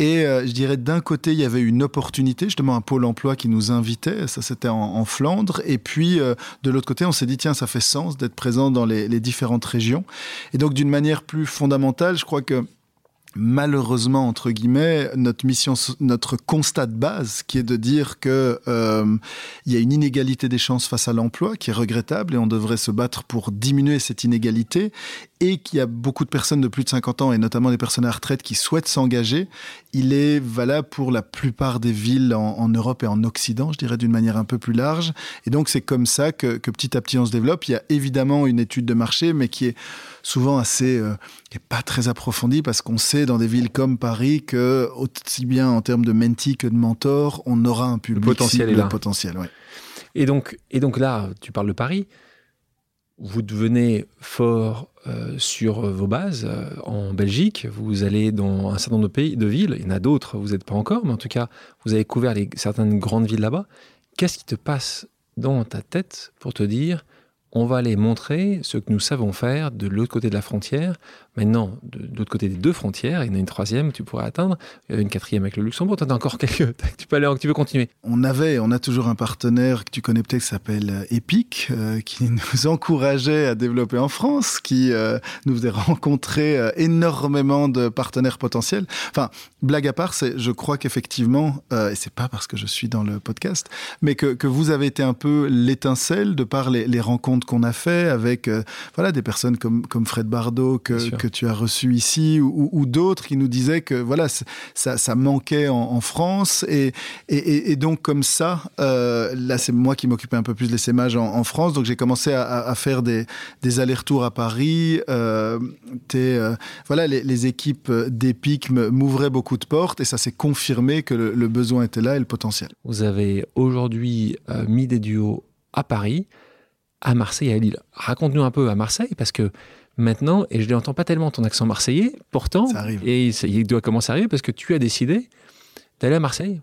et euh, je dirais, d'un côté, il y avait une opportunité, justement un pôle emploi qui nous invitait, ça c'était en, Flandre. Et puis, euh, de l'autre côté, on s'est dit, tiens, ça fait sens d'être présent dans les différentes régions. Et donc, d'une manière plus fondamentale, je crois que malheureusement entre guillemets notre mission notre constat de base qui est de dire que euh, il y a une inégalité des chances face à l'emploi qui est regrettable et on devrait se battre pour diminuer cette inégalité et qu'il y a beaucoup de personnes de plus de 50 ans et notamment des personnes à retraite qui souhaitent s'engager. Il est valable pour la plupart des villes en, Europe et en Occident je dirais d'une manière un peu plus large. Et donc c'est comme ça que, que petit à petit on se développe. Il y a évidemment une étude de marché mais qui est souvent assez euh, et pas très approfondie parce qu'on sait dans des villes comme Paris que aussi bien en termes de menti que de mentor, on aura un public. Le potentiel est là. potentiel, ouais. Et donc, et donc là, tu parles de Paris. Vous devenez fort euh, sur vos bases euh, en Belgique. Vous allez dans un certain nombre de pays, de villes. Il y en a d'autres, vous n'êtes pas encore, mais en tout cas, vous avez couvert les, certaines grandes villes là-bas. Qu'est-ce qui te passe dans ta tête pour te dire on va aller montrer ce que nous savons faire de l'autre côté de la frontière. Maintenant, de, l'autre côté des deux frontières, il y en a une troisième que tu pourrais atteindre, une quatrième avec le Luxembourg. Tu as encore quelques. Tu peux aller, tu veux continuer On avait, on a toujours un partenaire que tu connais peut-être qui s'appelle euh, Epic, euh, qui nous encourageait à développer en France, qui euh, nous faisait rencontrer énormément de partenaires potentiels. Enfin, blague à part, je crois qu'effectivement, et c'est pas parce que je suis dans le podcast, mais que, vous avez été un peu l'étincelle de par les rencontres qu'on a fait avec euh, voilà des personnes comme comme Fred Bardot que, que tu as reçu ici ou, d'autres qui nous disaient que voilà ça, ça manquait en, France. Et, et, donc comme ça euh, là c'est moi qui m'occupais un peu plus de l'essaimage en, France. Donc j'ai commencé à, faire des, des allers-retours à Paris. Euh, voilà les, les équipes d'Epic m'ouvraient beaucoup de portes et ça s'est confirmé que le, besoin était là et le potentiel. Vous avez aujourd'hui mis des duos à Paris à Marseille et à Lille. Raconte-nous un peu à Marseille, parce que maintenant, et je n'entends pas tellement ton accent marseillais, pourtant, et il doit commencer à arriver parce que tu as décidé d'aller à Marseille.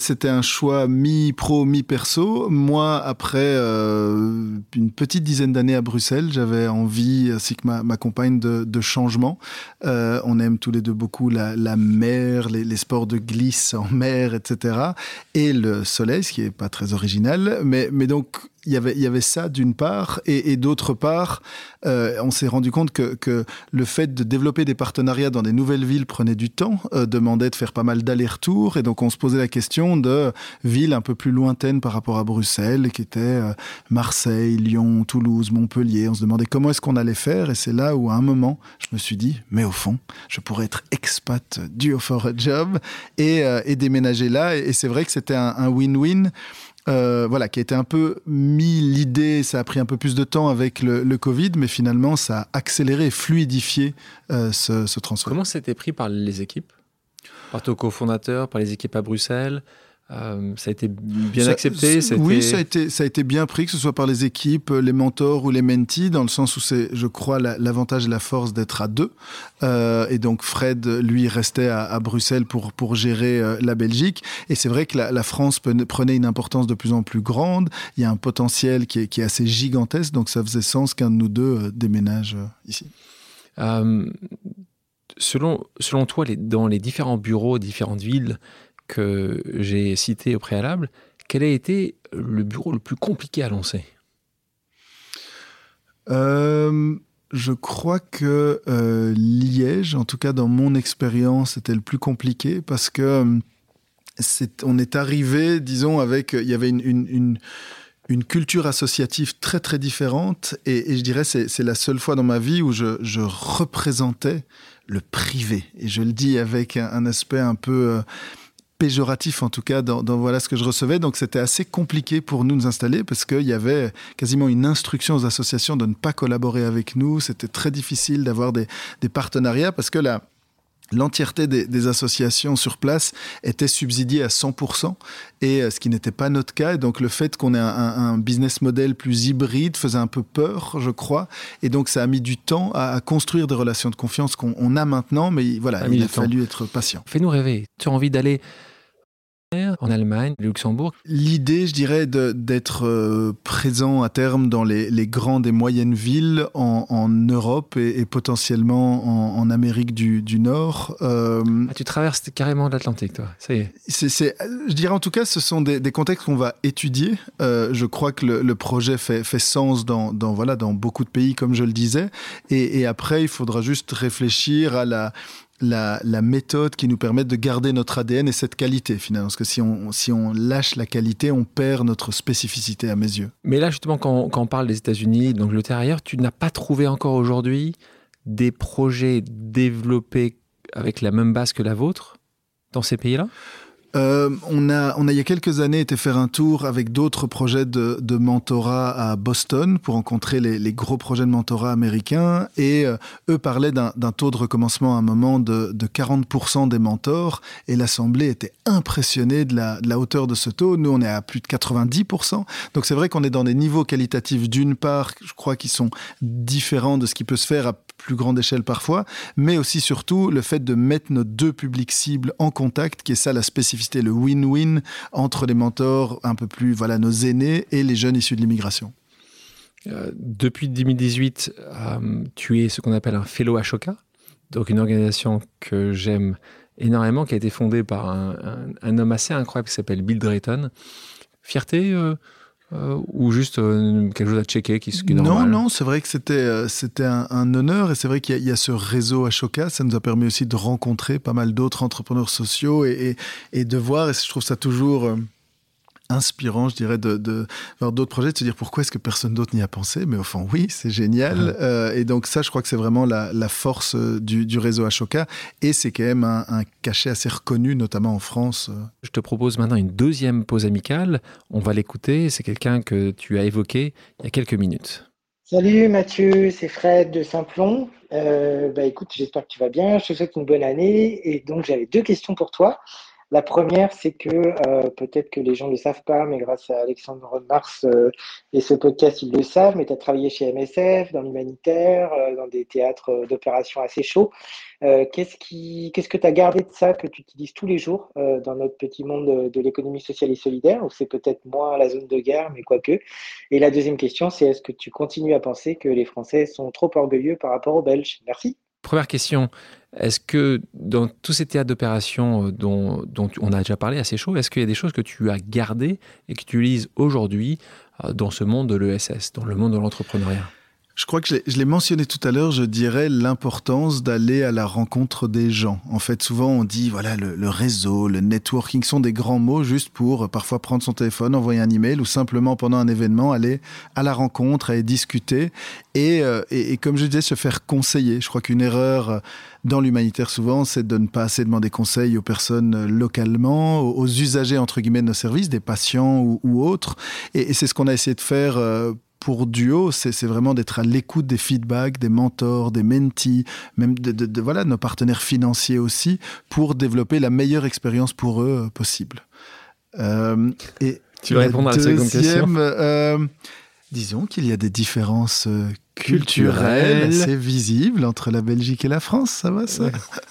C'était un choix mi-pro, mi-perso. Moi, après euh, une petite dizaine d'années à Bruxelles, j'avais envie, ainsi que ma, compagne, de, changement. Euh, on aime tous les deux beaucoup la, mer, les, sports de glisse en mer, etc. Et le soleil, ce qui n'est pas très original. Mais, mais donc, il y avait, ça d'une part, et, d'autre part, euh, on s'est rendu compte que, le fait de développer des partenariats dans des nouvelles villes prenait du temps, euh, demandait de faire pas mal d'allers-retours, et donc on se posait la question de villes un peu plus lointaines par rapport à Bruxelles, qui étaient euh, Marseille, Lyon, Toulouse, Montpellier. On se demandait comment est-ce qu'on allait faire, et c'est là où à un moment, je me suis dit, mais au fond, je pourrais être expat du for a job et déménager là, et, c'est vrai que c'était un win-win. Euh, voilà, qui a été un peu mis l'idée, ça a pris un peu plus de temps avec le, Covid, mais finalement, ça a accéléré et fluidifié euh, ce, transfert. Comment c'était pris par les équipes? Par ton cofondateur, par les équipes à Bruxelles? Euh, ça a été bien accepté Oui, ça a, été, ça a été bien pris, que ce soit par les équipes, les mentors ou les mentees, dans le sens où c'est, je crois, l'avantage et la force d'être à deux. Euh, et donc Fred, lui, restait à, Bruxelles pour, pour gérer euh, la Belgique. Et c'est vrai que la, France prenait une importance de plus en plus grande. Il y a un potentiel qui est, qui est assez gigantesque, donc ça faisait sens qu'un de nous deux déménage ici. selon, selon toi, les, dans les différents bureaux, différentes villes, que j'ai cités au préalable, quel a été le bureau le plus compliqué à lancer? Euh, Je crois que euh, Liège, en tout cas dans mon expérience, était le plus compliqué parce que on est arrivé, disons, avec. Il y avait une, une, culture associative très très différente et, je dirais c'est la seule fois dans ma vie où je, je, représentais le privé et je le dis avec un, aspect un peu péjoratif en tout cas dans, voilà ce que je recevais. Donc c'était assez compliqué pour nous nous installer parce qu'il y avait quasiment une instruction aux associations de ne pas collaborer avec nous. C'était très difficile d'avoir des, partenariats parce que la, l'entièreté des, associations sur place était subsidiée à 100%, et euh, ce qui n'était pas notre cas. Et donc le fait qu'on ait un, business model plus hybride faisait un peu peur, je crois. Et donc ça a mis du temps à, construire des relations de confiance qu'on a maintenant, mais voilà, il a fallu être patient. Fais-nous rêver. Tu as envie d'aller en Allemagne, Luxembourg. L'idée, je dirais, d'être euh, présent à terme dans les, grandes et moyennes villes en, Europe et, potentiellement en, Amérique du, Nord. Euh, ah, tu traverses carrément l'Atlantique, toi. Ça y est. je dirais en tout cas, ce sont des, contextes qu'on va étudier. Euh, je crois que le, projet fait, fait sens dans, voilà, dans beaucoup de pays, comme je le disais. et après, il faudra juste réfléchir à la, la, méthode qui nous permet de garder notre ADN et cette qualité finalement. Parce que si on, si on lâche la qualité, on perd notre spécificité à mes yeux. Mais là, justement, quand, quand on parle des États-Unis, d'Angleterre ailleurs, tu n'as pas trouvé encore aujourd'hui des projets développés avec la même base que la vôtre dans ces pays-là? Euh, on, a, on a, il y a quelques années, été faire un tour avec d'autres projets de, mentorat à Boston pour rencontrer les, gros projets de mentorat américains. Et euh, eux parlaient d'un taux de recommencement à un moment de, de 40% des mentors. Et l'Assemblée était impressionnée de la, de la, hauteur de ce taux. Nous, on est à plus de 90%. Donc c'est vrai qu'on est dans des niveaux qualitatifs, d'une part, je crois, qui sont différents de ce qui peut se faire à plus grande échelle parfois, mais aussi surtout le fait de mettre nos deux publics cibles en contact, qui est ça la spécificité, le win-win entre les mentors un peu plus, voilà, nos aînés et les jeunes issus de l'immigration. Euh, depuis 2018, euh, tu es ce qu'on appelle un fellow Ashoka, donc une organisation que j'aime énormément, qui a été fondée par un, homme assez incroyable qui s'appelle Bill Drayton. Fierté euh, euh, ou juste euh, quelque chose à checker qui, qui est Non, non, c'est vrai que c'était euh, c'était un, honneur et c'est vrai qu'il y, a ce réseau Ashoka. Ça nous a permis aussi de rencontrer pas mal d'autres entrepreneurs sociaux et, et, et, de voir. Et je trouve ça toujours inspirant, je dirais, de, de voir d'autres projets, de se dire pourquoi est-ce que personne d'autre n'y a pensé. Mais au fond, oui, c'est génial. Euh, et donc ça, je crois que c'est vraiment la, force euh, du, réseau Ashoka. Et c'est quand même un, cachet assez reconnu, notamment en France. Je te propose maintenant une deuxième pause amicale. On va l'écouter. C'est quelqu'un que tu as évoqué il y a quelques minutes. Salut Mathieu, c'est Fred de Saint-Plon. Euh, bah écoute, j'espère que tu vas bien. Je te souhaite une bonne année. Et donc j'avais deux questions pour toi. La première, c'est que euh, peut-être que les gens ne le savent pas, mais grâce à Alexandre Mars euh, et ce podcast, ils le savent, mais tu as travaillé chez MSF, dans l'humanitaire, euh, dans des théâtres d'opération assez chauds. qu'est-ce, qui, qu'est-ce que tu as gardé de ça que tu utilises tous les jours dans notre petit monde de, l'économie sociale et solidaire, ou c'est peut-être moins la zone de guerre, mais quoique? Et la deuxième question, c'est est-ce que tu continues à penser que les Français sont trop orgueilleux par rapport aux Belges? Merci. Première question, est-ce que dans tous ces théâtres d'opération euh, dont, on a déjà parlé assez chaud, est-ce qu'il y a des choses que tu as gardées et que tu utilises aujourd'hui euh, dans ce monde de l'ESS, dans le monde de l'entrepreneuriat? Je crois que je l'ai mentionné tout à l'heure, je dirais l'importance d'aller à la rencontre des gens. En fait, souvent on dit, voilà, le, réseau, le networking sont des grands mots juste pour euh, parfois prendre son téléphone, envoyer un email ou simplement pendant un événement aller à la rencontre, aller discuter et, euh, et, comme je disais, se faire conseiller. Je crois qu'une erreur euh, dans l'humanitaire souvent, c'est de ne pas assez demander conseil aux personnes localement, aux usagers entre guillemets de nos services, des patients ou, autres. Et c'est ce qu'on a essayé de faire pour Duo, c'est vraiment d'être à l'écoute des feedbacks, des mentors, des mentees, même de, voilà, nos partenaires financiers aussi, pour développer la meilleure expérience pour eux euh, possible. Euh, et tu vas répondre à la seconde question euh, Disons qu'il y a des différences culturel, c'est visible entre la Belgique et la France, ça va ça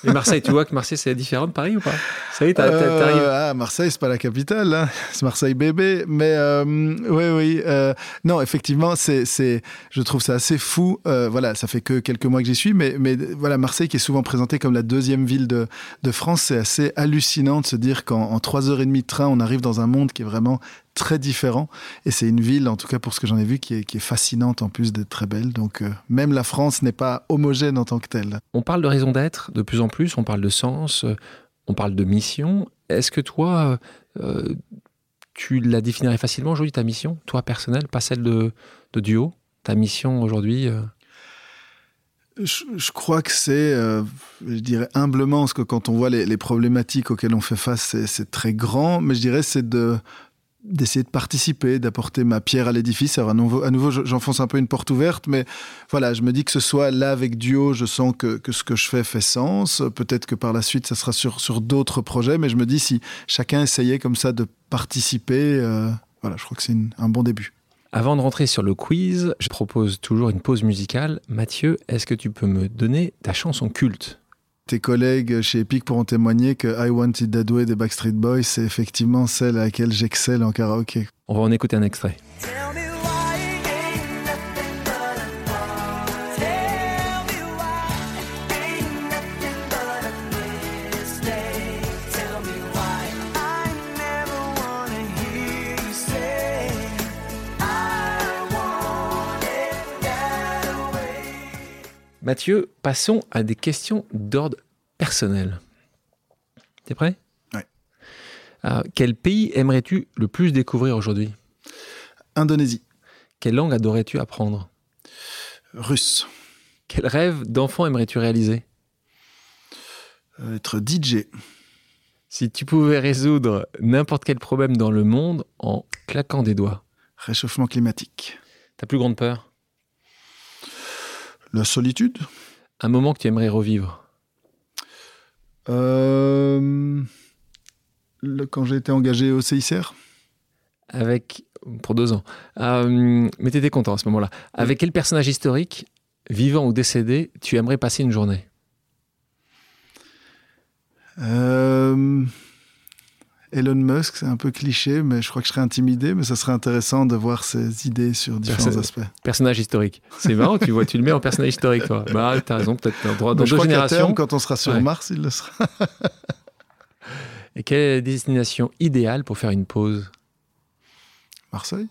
Et Marseille, tu vois que Marseille c'est différent de Paris ou pas? Ça y est, t'arrives euh, ah, Marseille, c'est pas la capitale, hein. c'est Marseille bébé. Mais euh, oui, oui. Euh, non, effectivement, c'est, c'est, je trouve ça assez fou. voilà, ça fait que quelques mois que j'y suis, mais, mais voilà, Marseille qui est souvent présentée comme la deuxième ville de, de France, c'est assez hallucinant de se dire qu'en trois heures et demie de train, on arrive dans un monde qui est vraiment très différent. Et c'est une ville, en tout cas pour ce que j'en ai vu, qui est, qui est fascinante en plus d'être très belle. Donc euh, même la France n'est pas homogène en tant que telle. On parle de raison d'être de plus en plus, on parle de sens, euh, on parle de mission. Est-ce que toi, euh, tu la définirais facilement aujourd'hui, ta mission, toi personnelle, pas celle de, de duo Ta mission aujourd'hui je, crois que c'est, je dirais humblement, parce que quand on voit les, les problématiques auxquelles on fait face, c'est très grand, mais je dirais c'est de d'essayer de participer, d'apporter ma pierre à l'édifice. Alors à nouveau, à nouveau j'enfonce un peu une porte ouverte, mais voilà, je me dis que ce soit là avec Duo, je sens que, que ce que je fais fait sens. Peut-être que par la suite, ça sera sur, sur d'autres projets, mais je me dis si chacun essayait comme ça de participer, euh, voilà, je crois que c'est un bon début. Avant de rentrer sur le quiz, je propose toujours une pause musicale. Mathieu, est-ce que tu peux me donner ta chanson culte? Tes collègues chez Epic pourront témoigner que I Wanted That Way des Backstreet Boys, c'est effectivement celle à laquelle j'excelle en karaoké. On va en écouter un extrait. Mathieu, passons à des questions d'ordre personnel. T'es prêt? Oui. Euh, quel pays aimerais-tu le plus découvrir aujourd'hui? Indonésie. Quelle langue adorais-tu apprendre? Russe. Quel rêve d'enfant aimerais-tu réaliser? Euh, Être DJ. Si tu pouvais résoudre n'importe quel problème dans le monde en claquant des doigts Réchauffement climatique. Ta plus grande peur? La solitude Un moment que tu aimerais revivre euh, Quand j'ai été engagé au CICR Avec. Pour deux ans. Euh, mais tu étais content à ce moment-là. Avec quel personnage historique, vivant ou décédé, tu aimerais passer une journée? Euh, Elon Musk, c'est un peu cliché, mais je crois que je serais intimidé, mais ça serait intéressant de voir ses idées sur différents aspects. Personnage historique. C'est marrant, tu vois, tu le mets en personnage historique, toi. Bah, t'as raison, peut-être dans, dans deux générations. Terme, quand on sera sur Mars, il le sera. Et quelle est la destination idéale pour faire une pause? Marseille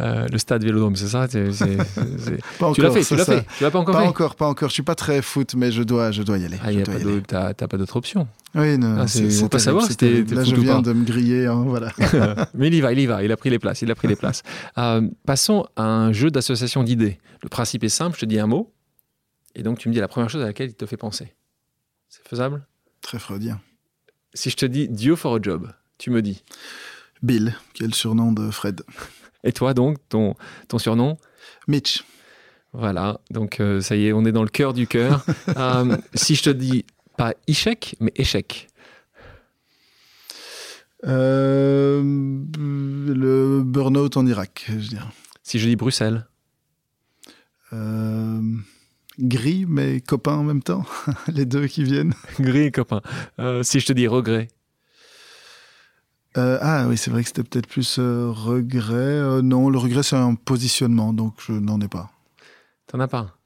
euh, le stade Vélodrome, c'est ça Tu l'as fait, tu l'as fait. Tu l'as pas encore pas fait encore, pas encore. Je suis pas très foot, mais je dois, je dois y aller. Ah, t'as pas d'autre option. Oui, non. Ah, c'est pas savoir. Là, je viens de me griller, hein, voilà. mais il y va, il y va. Il a pris les places. Il a pris les places. Euh, passons à un jeu d'association d'idées. Le principe est simple. Je te dis un mot, et donc tu me dis la première chose à laquelle il te fait penser. C'est faisable? Très freudien. Si je te dis Dio for a job, tu me dis? Bill, qui est le surnom de Fred. Et toi, donc, ton, ton surnom Mitch. Voilà, donc euh, ça y est, on est dans le cœur du cœur. Euh, si je te dis pas échec, mais échec. Euh, le burn-out en Irak, je dirais. Si je dis Bruxelles Gris, mais copain en même temps. Les deux qui viennent. Gris et copain. si je te dis regret euh, ah oui, c'est vrai que c'était peut-être plus euh, regret. Euh, non, le regret, c'est un positionnement, donc je n'en ai pas. T'en as pas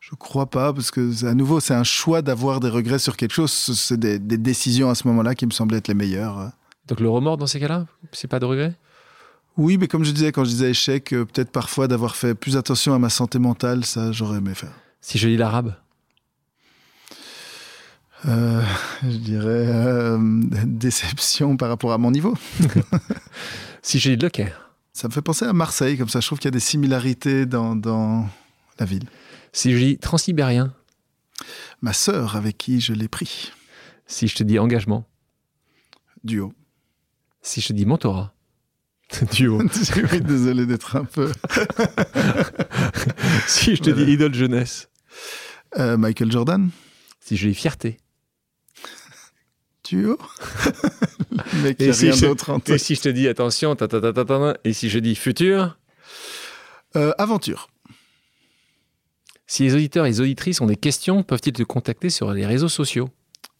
Je crois pas, parce que à nouveau, c'est un choix d'avoir des regrets sur quelque chose. C'est des, décisions à ce moment-là qui me semblaient être les meilleures. Donc le remords dans ces cas-là, c'est pas de regret Oui, mais comme je disais, quand je disais échec, peut-être parfois d'avoir fait plus attention à ma santé mentale, ça j'aurais aimé faire. Si je lis l'arabe? Euh, je dirais euh, déception par rapport à mon niveau. si j'ai le Caire. Ça me fait penser à Marseille, comme ça je trouve qu'il y a des similarités dans, dans la ville. Si je dis transsibérien. Ma sœur avec qui je l'ai pris. Si je te dis engagement. Duo. Si je te dis mentorat. Duo. oui, désolé d'être un peu. si je te dis idole jeunesse. Euh, Michael Jordan. Si je dis fierté et si rien d'autre si je te dis attention, ta, ta, ta, et si je dis futur? Euh, Aventure. Si les auditeurs et les auditrices ont des questions, peuvent-ils te contacter sur les réseaux sociaux?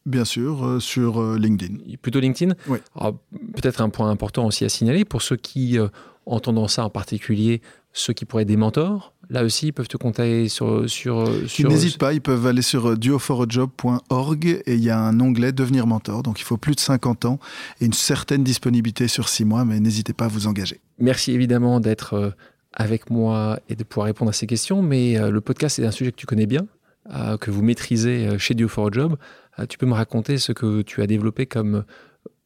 Bien sûr, euh, sur euh, LinkedIn. Plutôt LinkedIn? Oui. Alors, Peut-être un point important aussi à signaler pour ceux qui euh, entendent ça en particulier, ceux qui pourraient être des mentors. Là aussi, ils peuvent te contacter sur. sur, sur n'hésitent pas, ils peuvent aller sur euh, duoforojob.org et il y a un onglet Devenir mentor. Donc il faut plus de 50 ans et une certaine disponibilité sur 6 mois, mais n'hésitez pas à vous engager. Merci évidemment d'être euh, avec moi et de pouvoir répondre à ces questions. Mais euh, le podcast, c'est un sujet que tu connais bien, que vous maîtrisez chez Duo for a Job. Tu peux me raconter ce que tu as développé comme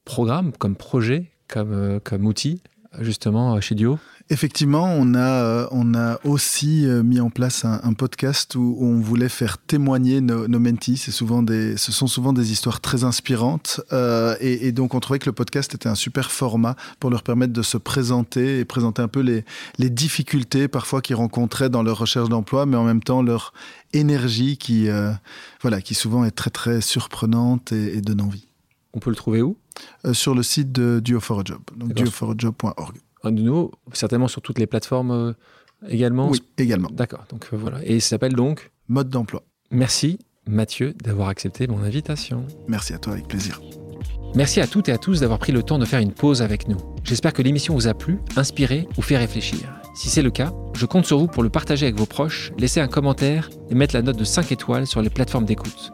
programme, comme projet, comme, comme outil, justement, chez Duo? Effectivement, on a, euh, on a aussi euh, mis en place un, un podcast où, où on voulait faire témoigner nos, nos mentees. C'est souvent des, ce sont souvent des histoires très inspirantes. euh, et, et donc, on trouvait que le podcast était un super format pour leur permettre de se présenter et présenter un peu les, les difficultés parfois qu'ils rencontraient dans leur recherche d'emploi, mais en même temps leur énergie qui, euh, voilà, qui souvent est très, très surprenante et, et donne envie. On peut le trouver où? Euh, sur le site de Duo for a Job, donc D'accord. De nouveau, certainement sur toutes les plateformes euh, également Oui, également. D'accord, donc euh, voilà. Et ça s'appelle donc Mode d'emploi. Merci Mathieu d'avoir accepté mon invitation. Merci à toi, avec plaisir. Merci à toutes et à tous d'avoir pris le temps de faire une pause avec nous. J'espère que l'émission vous a plu, inspiré ou fait réfléchir. Si c'est le cas, je compte sur vous pour le partager avec vos proches, laisser un commentaire et mettre la note de 5 étoiles sur les plateformes d'écoute.